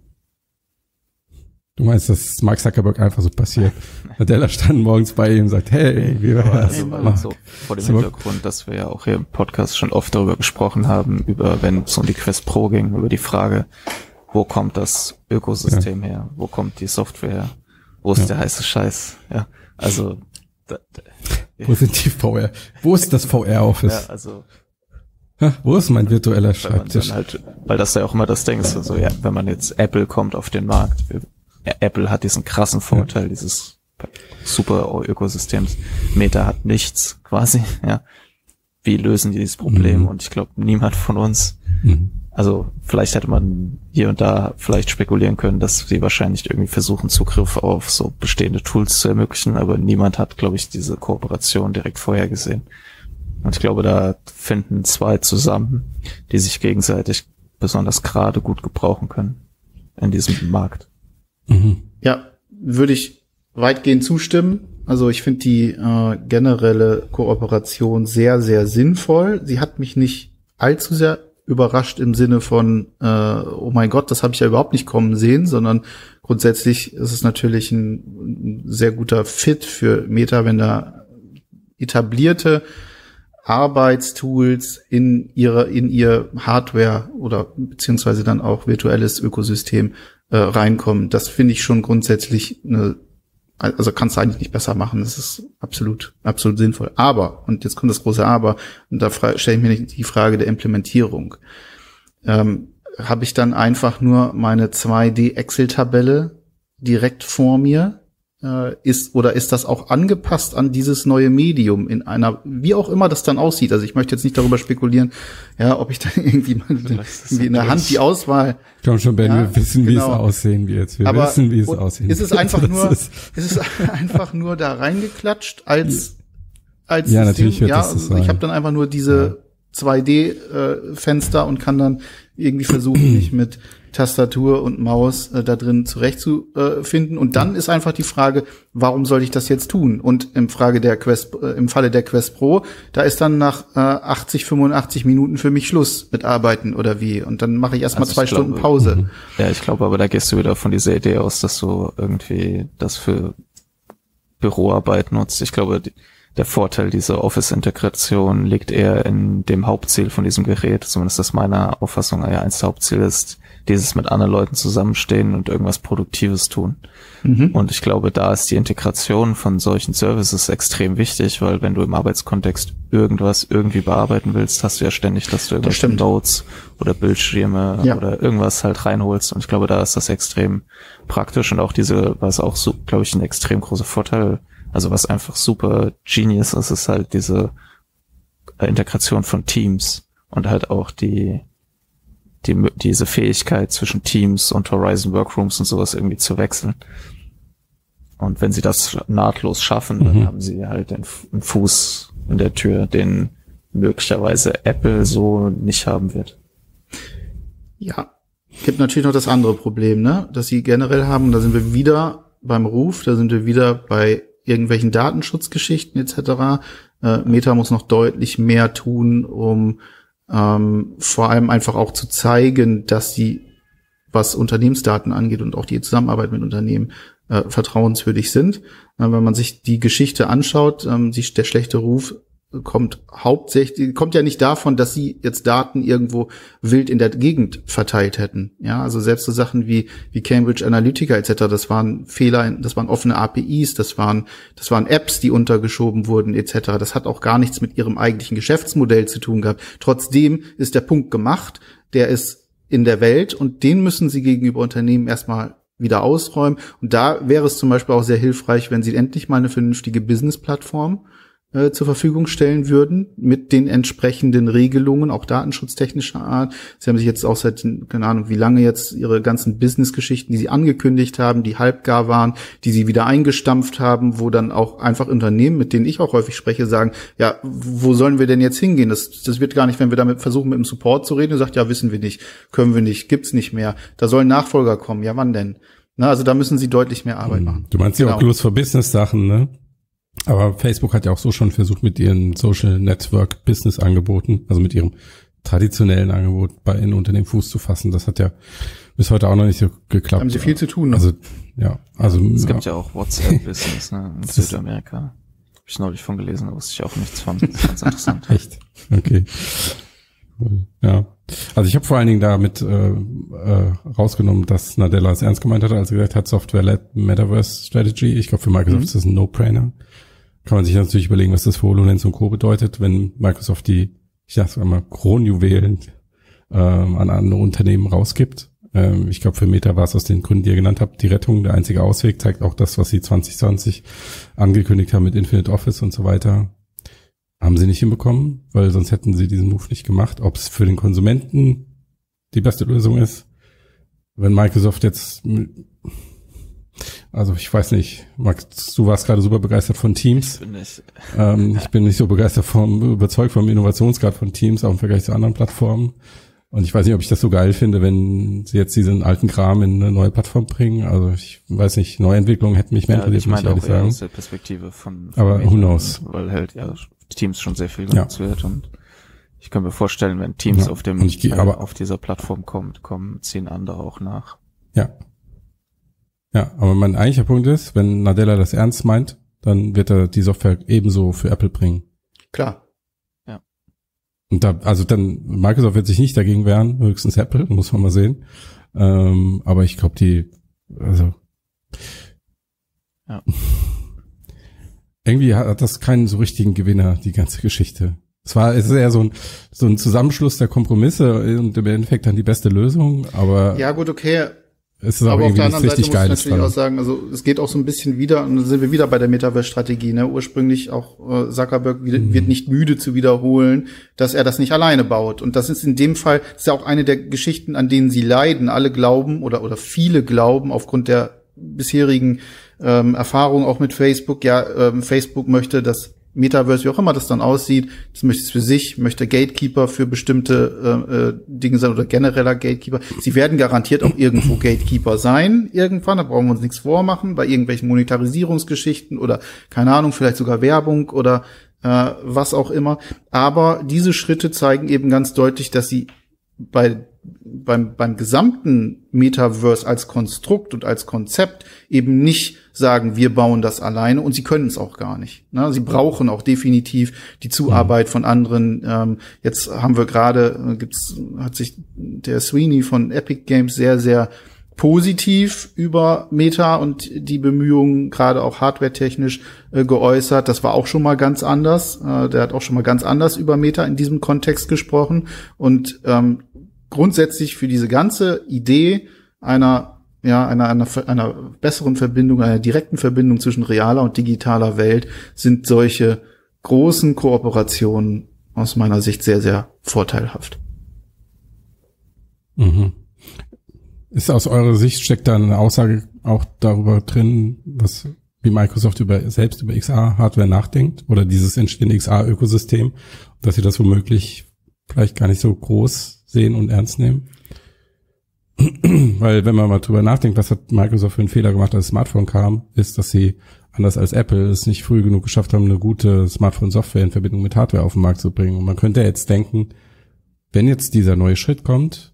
Du meinst, dass Mark Zuckerberg einfach so passiert? Nadella stand morgens bei ihm und sagt, hey, wie war also, also vor dem Hintergrund, dass wir ja auch hier im Podcast schon oft darüber gesprochen haben, über, wenn es um die Quest Pro ging, über die Frage, wo kommt das Ökosystem ja. her? Wo kommt die Software her? Wo ist ja. der heiße Scheiß? Ja, also, da, da, wo sind die VR? Wo ist das VR-Office? Ja, also, Ha, wo ist mein virtueller Schreibtisch? Halt, weil das ja auch immer das Ding ist, so, ja, wenn man jetzt Apple kommt auf den Markt, Apple hat diesen krassen Vorteil, ja. dieses super Ökosystems. Meta hat nichts quasi, ja. Wie lösen die dieses Problem? Mhm. Und ich glaube, niemand von uns, mhm. also vielleicht hätte man hier und da vielleicht spekulieren können, dass sie wahrscheinlich irgendwie versuchen, Zugriff auf so bestehende Tools zu ermöglichen, aber niemand hat, glaube ich, diese Kooperation direkt vorher gesehen. Und ich glaube, da finden zwei zusammen, die sich gegenseitig besonders gerade gut gebrauchen können in diesem Markt. Mhm. Ja, würde ich weitgehend zustimmen. Also ich finde die äh, generelle Kooperation sehr, sehr sinnvoll. Sie hat mich nicht allzu sehr überrascht im Sinne von, äh, oh mein Gott, das habe ich ja überhaupt nicht kommen sehen, sondern grundsätzlich ist es natürlich ein, ein sehr guter Fit für Meta, wenn da etablierte Arbeitstools in ihre, in ihr Hardware oder beziehungsweise dann auch virtuelles Ökosystem äh, reinkommen. Das finde ich schon grundsätzlich eine, also kannst du eigentlich nicht besser machen. Das ist absolut, absolut sinnvoll. Aber, und jetzt kommt das große Aber, und da stelle ich mir nicht die Frage der Implementierung. Ähm, Habe ich dann einfach nur meine 2D Excel-Tabelle direkt vor mir ist oder ist das auch angepasst an dieses neue Medium in einer, wie auch immer das dann aussieht. Also ich möchte jetzt nicht darüber spekulieren, ja, ob ich dann irgendwie mal irgendwie in der Hand die Auswahl. Komm schon, Ben, ja, wir wissen, wie genau. es aussehen wird. Wir Aber wissen, wie es aussehen wird. Ist es einfach nur, ist, ist es einfach nur da reingeklatscht als als ja, System? natürlich wird ja, das, also ich habe dann einfach nur diese ja. 2D-Fenster äh, und kann dann irgendwie versuchen, mich mit Tastatur und Maus äh, da drin zurechtzufinden. Äh, und dann ist einfach die Frage, warum soll ich das jetzt tun? Und im Frage der Quest, äh, im Falle der Quest Pro, da ist dann nach äh, 80, 85 Minuten für mich Schluss mit Arbeiten oder wie. Und dann mache ich erstmal also zwei glaube, Stunden Pause. Mhm. Ja, ich glaube, aber da gehst du wieder von dieser Idee aus, dass du irgendwie das für Büroarbeit nutzt. Ich glaube, die, der Vorteil dieser Office-Integration liegt eher in dem Hauptziel von diesem Gerät, zumindest ist meiner Auffassung ja eins der Hauptziele ist, dieses mit anderen Leuten zusammenstehen und irgendwas Produktives tun. Mhm. Und ich glaube, da ist die Integration von solchen Services extrem wichtig, weil wenn du im Arbeitskontext irgendwas irgendwie bearbeiten willst, hast du ja ständig, dass du irgendwelche das Notes oder Bildschirme ja. oder irgendwas halt reinholst. Und ich glaube, da ist das extrem praktisch und auch diese, was auch so, glaube ich, ein extrem großer Vorteil, also was einfach super genius ist, ist halt diese Integration von Teams und halt auch die die, diese Fähigkeit zwischen Teams und Horizon Workrooms und sowas irgendwie zu wechseln. Und wenn sie das nahtlos schaffen, dann mhm. haben sie halt den, einen Fuß in der Tür, den möglicherweise Apple so nicht haben wird. Ja, gibt natürlich noch das andere Problem, ne, dass sie generell haben, da sind wir wieder beim Ruf, da sind wir wieder bei irgendwelchen Datenschutzgeschichten etc. Äh, Meta muss noch deutlich mehr tun, um ähm, vor allem einfach auch zu zeigen, dass sie, was Unternehmensdaten angeht und auch die Zusammenarbeit mit Unternehmen, äh, vertrauenswürdig sind. Wenn man sich die Geschichte anschaut, ähm, die, der schlechte Ruf kommt hauptsächlich, kommt ja nicht davon, dass sie jetzt Daten irgendwo wild in der Gegend verteilt hätten. Ja, also selbst so Sachen wie, wie Cambridge Analytica etc., das waren Fehler, das waren offene APIs, das waren, das waren Apps, die untergeschoben wurden etc. Das hat auch gar nichts mit ihrem eigentlichen Geschäftsmodell zu tun gehabt. Trotzdem ist der Punkt gemacht, der ist in der Welt und den müssen sie gegenüber Unternehmen erstmal wieder ausräumen. Und da wäre es zum Beispiel auch sehr hilfreich, wenn sie endlich mal eine vernünftige Business-Plattform äh, zur Verfügung stellen würden mit den entsprechenden Regelungen, auch datenschutztechnischer Art. Sie haben sich jetzt auch seit, keine Ahnung, wie lange jetzt ihre ganzen Business-Geschichten, die sie angekündigt haben, die halbgar waren, die sie wieder eingestampft haben, wo dann auch einfach Unternehmen, mit denen ich auch häufig spreche, sagen, ja, wo sollen wir denn jetzt hingehen? Das, das wird gar nicht, wenn wir damit versuchen, mit dem Support zu reden, und sagt, ja, wissen wir nicht, können wir nicht, gibt's nicht mehr. Da sollen Nachfolger kommen. Ja, wann denn? Na, also da müssen sie deutlich mehr Arbeit hm. machen. Du meinst ja genau. auch bloß für Business-Sachen, ne? Aber Facebook hat ja auch so schon versucht, mit ihren Social Network Business Angeboten, also mit ihrem traditionellen Angebot bei in Unternehmen Fuß zu fassen. Das hat ja bis heute auch noch nicht so geklappt. Haben sie viel zu tun. Ne? Also, ja, also. Es ja. gibt ja auch WhatsApp Business, ne, in Südamerika. Hab ich neulich von gelesen, da wusste ich auch nichts von. Das ist ganz interessant. Echt? Okay. Ja. Also ich habe vor allen Dingen damit äh, äh, rausgenommen, dass Nadella es ernst gemeint hat, als er gesagt hat, Software-led Metaverse Strategy. Ich glaube, für Microsoft mhm. ist das ein No-Brainer. Kann man sich natürlich überlegen, was das für HoloLens und Co. bedeutet, wenn Microsoft die, ich sag's mal, Kronjuwelen ähm, an andere Unternehmen rausgibt. Ähm, ich glaube, für Meta war es aus den Gründen, die ihr genannt habt, die Rettung der einzige Ausweg, zeigt auch das, was sie 2020 angekündigt haben mit Infinite Office und so weiter. Haben sie nicht hinbekommen, weil sonst hätten sie diesen Move nicht gemacht. Ob es für den Konsumenten die beste Lösung ist, wenn Microsoft jetzt, also ich weiß nicht, Max, du warst gerade super begeistert von Teams. Ich bin nicht, ähm, ich bin nicht so begeistert vom, überzeugt vom Innovationsgrad von Teams, auch im Vergleich zu anderen Plattformen. Und ich weiß nicht, ob ich das so geil finde, wenn sie jetzt diesen alten Kram in eine neue Plattform bringen. Also ich weiß nicht, Neuentwicklungen hätten mich mehr ja, interessiert, ich meine muss ich ehrlich sagen. Aus der Perspektive von, von Aber who knows? Weil halt, ja, Teams schon sehr viel genutzt ja. wird und ich kann mir vorstellen, wenn Teams ja, auf dem ich, äh, auf dieser Plattform kommt, kommen zehn andere auch nach. Ja. Ja, aber mein eigentlicher Punkt ist, wenn Nadella das ernst meint, dann wird er die Software ebenso für Apple bringen. Klar. Ja. Und da, also dann, Microsoft wird sich nicht dagegen wehren, höchstens Apple, muss man mal sehen. Ähm, aber ich glaube, die, also. Ja. irgendwie hat das keinen so richtigen Gewinner, die ganze Geschichte. Es war, es ist eher so ein, so ein Zusammenschluss der Kompromisse und im Endeffekt dann die beste Lösung, aber. Ja, gut, okay. Es ist aber auf der anderen Seite muss ich natürlich dran. auch sagen, also es geht auch so ein bisschen wieder, und dann sind wir wieder bei der Metaverse-Strategie, ne? Ursprünglich auch äh, Zuckerberg wieder, mhm. wird nicht müde zu wiederholen, dass er das nicht alleine baut. Und das ist in dem Fall, das ist ja auch eine der Geschichten, an denen sie leiden. Alle glauben oder, oder viele glauben aufgrund der bisherigen ähm, Erfahrung auch mit Facebook. Ja, ähm, Facebook möchte das Metaverse, wie auch immer das dann aussieht, das möchte es für sich, möchte Gatekeeper für bestimmte äh, äh, Dinge sein oder genereller Gatekeeper. Sie werden garantiert auch irgendwo Gatekeeper sein, irgendwann, da brauchen wir uns nichts vormachen, bei irgendwelchen Monetarisierungsgeschichten oder keine Ahnung, vielleicht sogar Werbung oder äh, was auch immer. Aber diese Schritte zeigen eben ganz deutlich, dass sie bei beim, beim gesamten Metaverse als Konstrukt und als Konzept eben nicht sagen, wir bauen das alleine und sie können es auch gar nicht. Ne? Sie brauchen auch definitiv die Zuarbeit von anderen. Ähm, jetzt haben wir gerade, äh, gibt's, hat sich der Sweeney von Epic Games sehr, sehr positiv über Meta und die Bemühungen, gerade auch hardwaretechnisch, äh, geäußert. Das war auch schon mal ganz anders. Äh, der hat auch schon mal ganz anders über Meta in diesem Kontext gesprochen. Und ähm, grundsätzlich für diese ganze Idee einer ja, einer, einer, einer besseren Verbindung, einer direkten Verbindung zwischen realer und digitaler Welt sind solche großen Kooperationen aus meiner Sicht sehr, sehr vorteilhaft. Mhm. Ist aus eurer Sicht steckt da eine Aussage auch darüber drin, was wie Microsoft über selbst über XR-Hardware nachdenkt oder dieses entstehende XR-Ökosystem, dass sie das womöglich vielleicht gar nicht so groß sehen und ernst nehmen. Weil wenn man mal drüber nachdenkt, was hat Microsoft für einen Fehler gemacht, als das Smartphone kam, ist, dass sie anders als Apple es nicht früh genug geschafft haben, eine gute Smartphone-Software in Verbindung mit Hardware auf den Markt zu bringen. Und man könnte jetzt denken, wenn jetzt dieser neue Schritt kommt,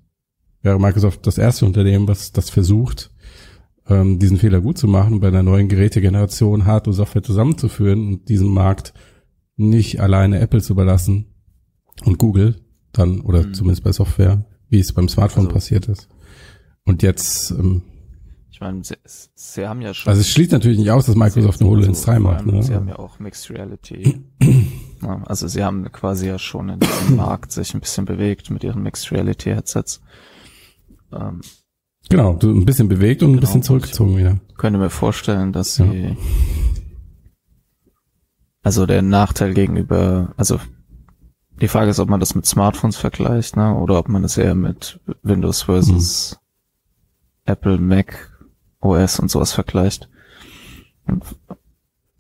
wäre Microsoft das erste Unternehmen, was das versucht, ähm, diesen Fehler gut zu machen, bei einer neuen Gerätegeneration Hardware-Software zusammenzuführen und diesen Markt nicht alleine Apple zu überlassen und Google dann, oder mhm. zumindest bei Software, wie es beim Smartphone also, passiert ist. Und jetzt, ähm, ich meine, sie, sie haben ja schon. Also es schließt natürlich nicht aus, dass Microsoft eine HoloLens also, 3 macht. Ne? Sie haben ja auch Mixed Reality. ja, also sie haben quasi ja schon in diesem Markt sich ein bisschen bewegt mit ihren Mixed Reality Headsets. Ähm, genau, ein bisschen bewegt und genau, ein bisschen zurückgezogen wieder. Könnte mir vorstellen, dass sie ja. also der Nachteil gegenüber, also die Frage ist, ob man das mit Smartphones vergleicht, ne? Oder ob man das eher mit Windows versus hm. Apple, Mac, OS und sowas vergleicht.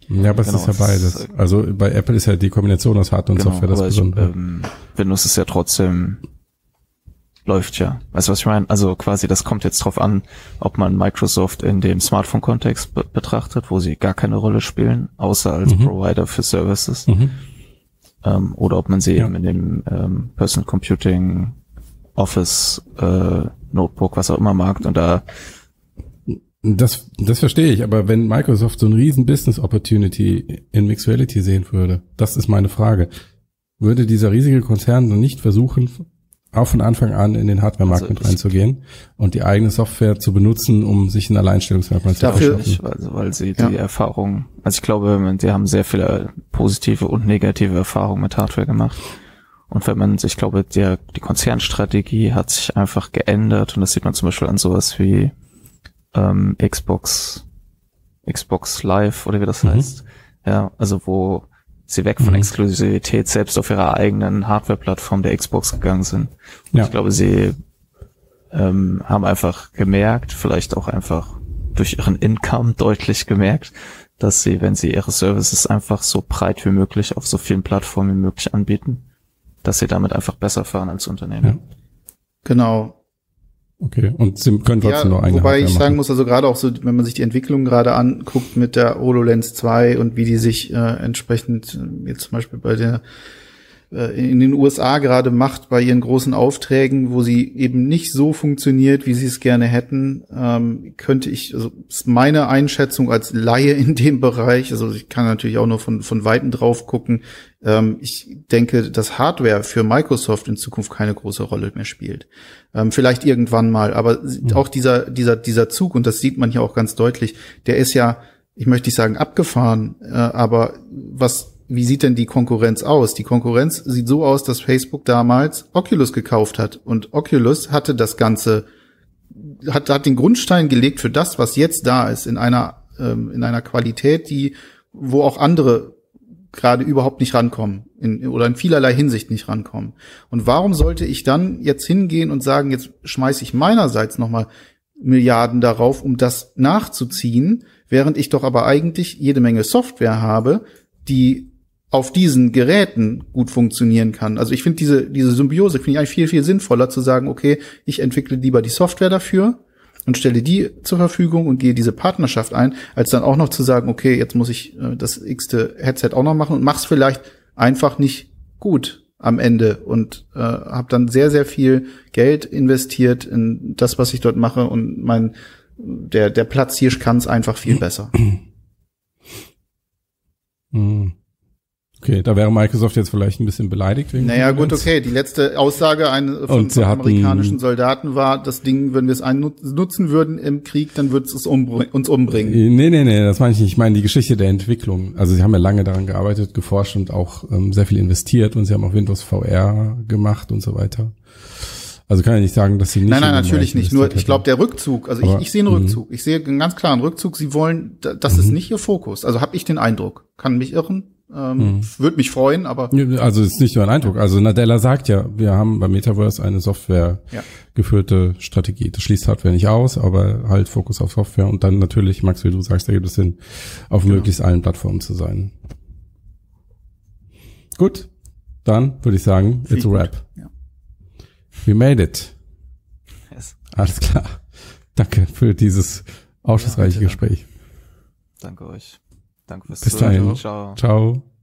Ja, aber genau, es ist ja beides. Also bei Apple ist ja die Kombination aus Hardware und genau, Software das Besondere. Ich, ähm, Windows ist ja trotzdem läuft ja. Weißt du, was ich meine? Also quasi, das kommt jetzt drauf an, ob man Microsoft in dem Smartphone-Kontext be betrachtet, wo sie gar keine Rolle spielen, außer als mhm. Provider für Services. Mhm. Ähm, oder ob man sie ja. eben in dem ähm, Personal Computing, Office, äh, Notebook, was auch immer mag. Und da das, das verstehe ich, aber wenn Microsoft so ein riesen Business Opportunity in Mixed Reality sehen würde, das ist meine Frage. Würde dieser riesige Konzern dann nicht versuchen, auch von Anfang an in den Hardware-Markt also mit reinzugehen und die eigene Software zu benutzen, um sich ein Alleinstellungsmerkmal zu verschaffen. Weil, weil sie ja. die Erfahrung, also ich glaube, sie haben sehr viele positive und negative Erfahrungen mit Hardware gemacht. Und wenn man sich, ich glaube, der, die Konzernstrategie hat sich einfach geändert und das sieht man zum Beispiel an sowas wie ähm, Xbox, Xbox Live oder wie das mhm. heißt. Ja, also wo sie weg von mhm. Exklusivität selbst auf ihrer eigenen Hardware-Plattform der Xbox gegangen sind. Und ja. ich glaube, sie ähm, haben einfach gemerkt, vielleicht auch einfach durch ihren Income deutlich gemerkt, dass sie, wenn sie ihre Services einfach so breit wie möglich auf so vielen Plattformen wie möglich anbieten, dass sie damit einfach besser fahren als Unternehmen. Ja. Genau. Okay, und sie können trotzdem ja, noch eine Wobei ich sagen machen. muss, also gerade auch so, wenn man sich die Entwicklung gerade anguckt mit der HoloLens 2 und wie die sich äh, entsprechend, äh, jetzt zum Beispiel bei der äh, in den USA gerade macht bei ihren großen Aufträgen, wo sie eben nicht so funktioniert, wie sie es gerne hätten, ähm, könnte ich, also ist meine Einschätzung als Laie in dem Bereich, also ich kann natürlich auch nur von, von Weitem drauf gucken, ähm, ich denke, dass Hardware für Microsoft in Zukunft keine große Rolle mehr spielt. Ähm, vielleicht irgendwann mal, aber mhm. auch dieser, dieser, dieser Zug, und das sieht man hier auch ganz deutlich, der ist ja, ich möchte nicht sagen abgefahren, äh, aber was wie sieht denn die Konkurrenz aus? Die Konkurrenz sieht so aus, dass Facebook damals Oculus gekauft hat und Oculus hatte das Ganze, hat, hat den Grundstein gelegt für das, was jetzt da ist, in einer, ähm, in einer Qualität, die, wo auch andere gerade überhaupt nicht rankommen in, oder in vielerlei Hinsicht nicht rankommen. Und warum sollte ich dann jetzt hingehen und sagen, jetzt schmeiße ich meinerseits nochmal Milliarden darauf, um das nachzuziehen, während ich doch aber eigentlich jede Menge Software habe, die auf diesen Geräten gut funktionieren kann. Also ich finde diese, diese Symbiose finde ich eigentlich viel, viel sinnvoller zu sagen, okay, ich entwickle lieber die Software dafür und stelle die zur Verfügung und gehe diese Partnerschaft ein, als dann auch noch zu sagen, okay, jetzt muss ich äh, das x-te Headset auch noch machen und mach's vielleicht einfach nicht gut am Ende und äh, habe dann sehr, sehr viel Geld investiert in das, was ich dort mache und mein der, der Platz hier kann es einfach viel besser. Mhm. Okay, da wäre Microsoft jetzt vielleicht ein bisschen beleidigt wegen. Naja, gut, okay. Die letzte Aussage von, von amerikanischen Soldaten war, das Ding, wenn wir es nutzen würden im Krieg, dann würde es umbr uns umbringen. Nee, nee, nee, das meine ich nicht. Ich meine die Geschichte der Entwicklung. Also sie haben ja lange daran gearbeitet, geforscht und auch ähm, sehr viel investiert und sie haben auch Windows VR gemacht und so weiter. Also kann ich nicht sagen, dass sie nicht. Nein, nein, natürlich nicht. Nur, ich glaube, der Rückzug, also Aber, ich, ich sehe einen mhm. Rückzug. Ich sehe einen ganz klaren Rückzug. Sie wollen, das ist mhm. nicht ihr Fokus. Also habe ich den Eindruck. Kann mich irren, ähm, hm. Würde mich freuen, aber. Also ist nicht nur ein Eindruck. Also Nadella sagt ja, wir haben beim Metaverse eine Software ja. geführte Strategie. Das schließt Hardware nicht aus, aber halt Fokus auf Software und dann natürlich, Max, wie du sagst, da gibt es Sinn, auf genau. möglichst allen Plattformen zu sein. Gut, dann würde ich sagen, Viel it's a wrap. Ja. We made it. Yes. Alles klar. Danke für dieses aufschlussreiche ja, Gespräch. Danke euch. Danke fürs Bis Zuhören. dahin. Ciao. Ciao.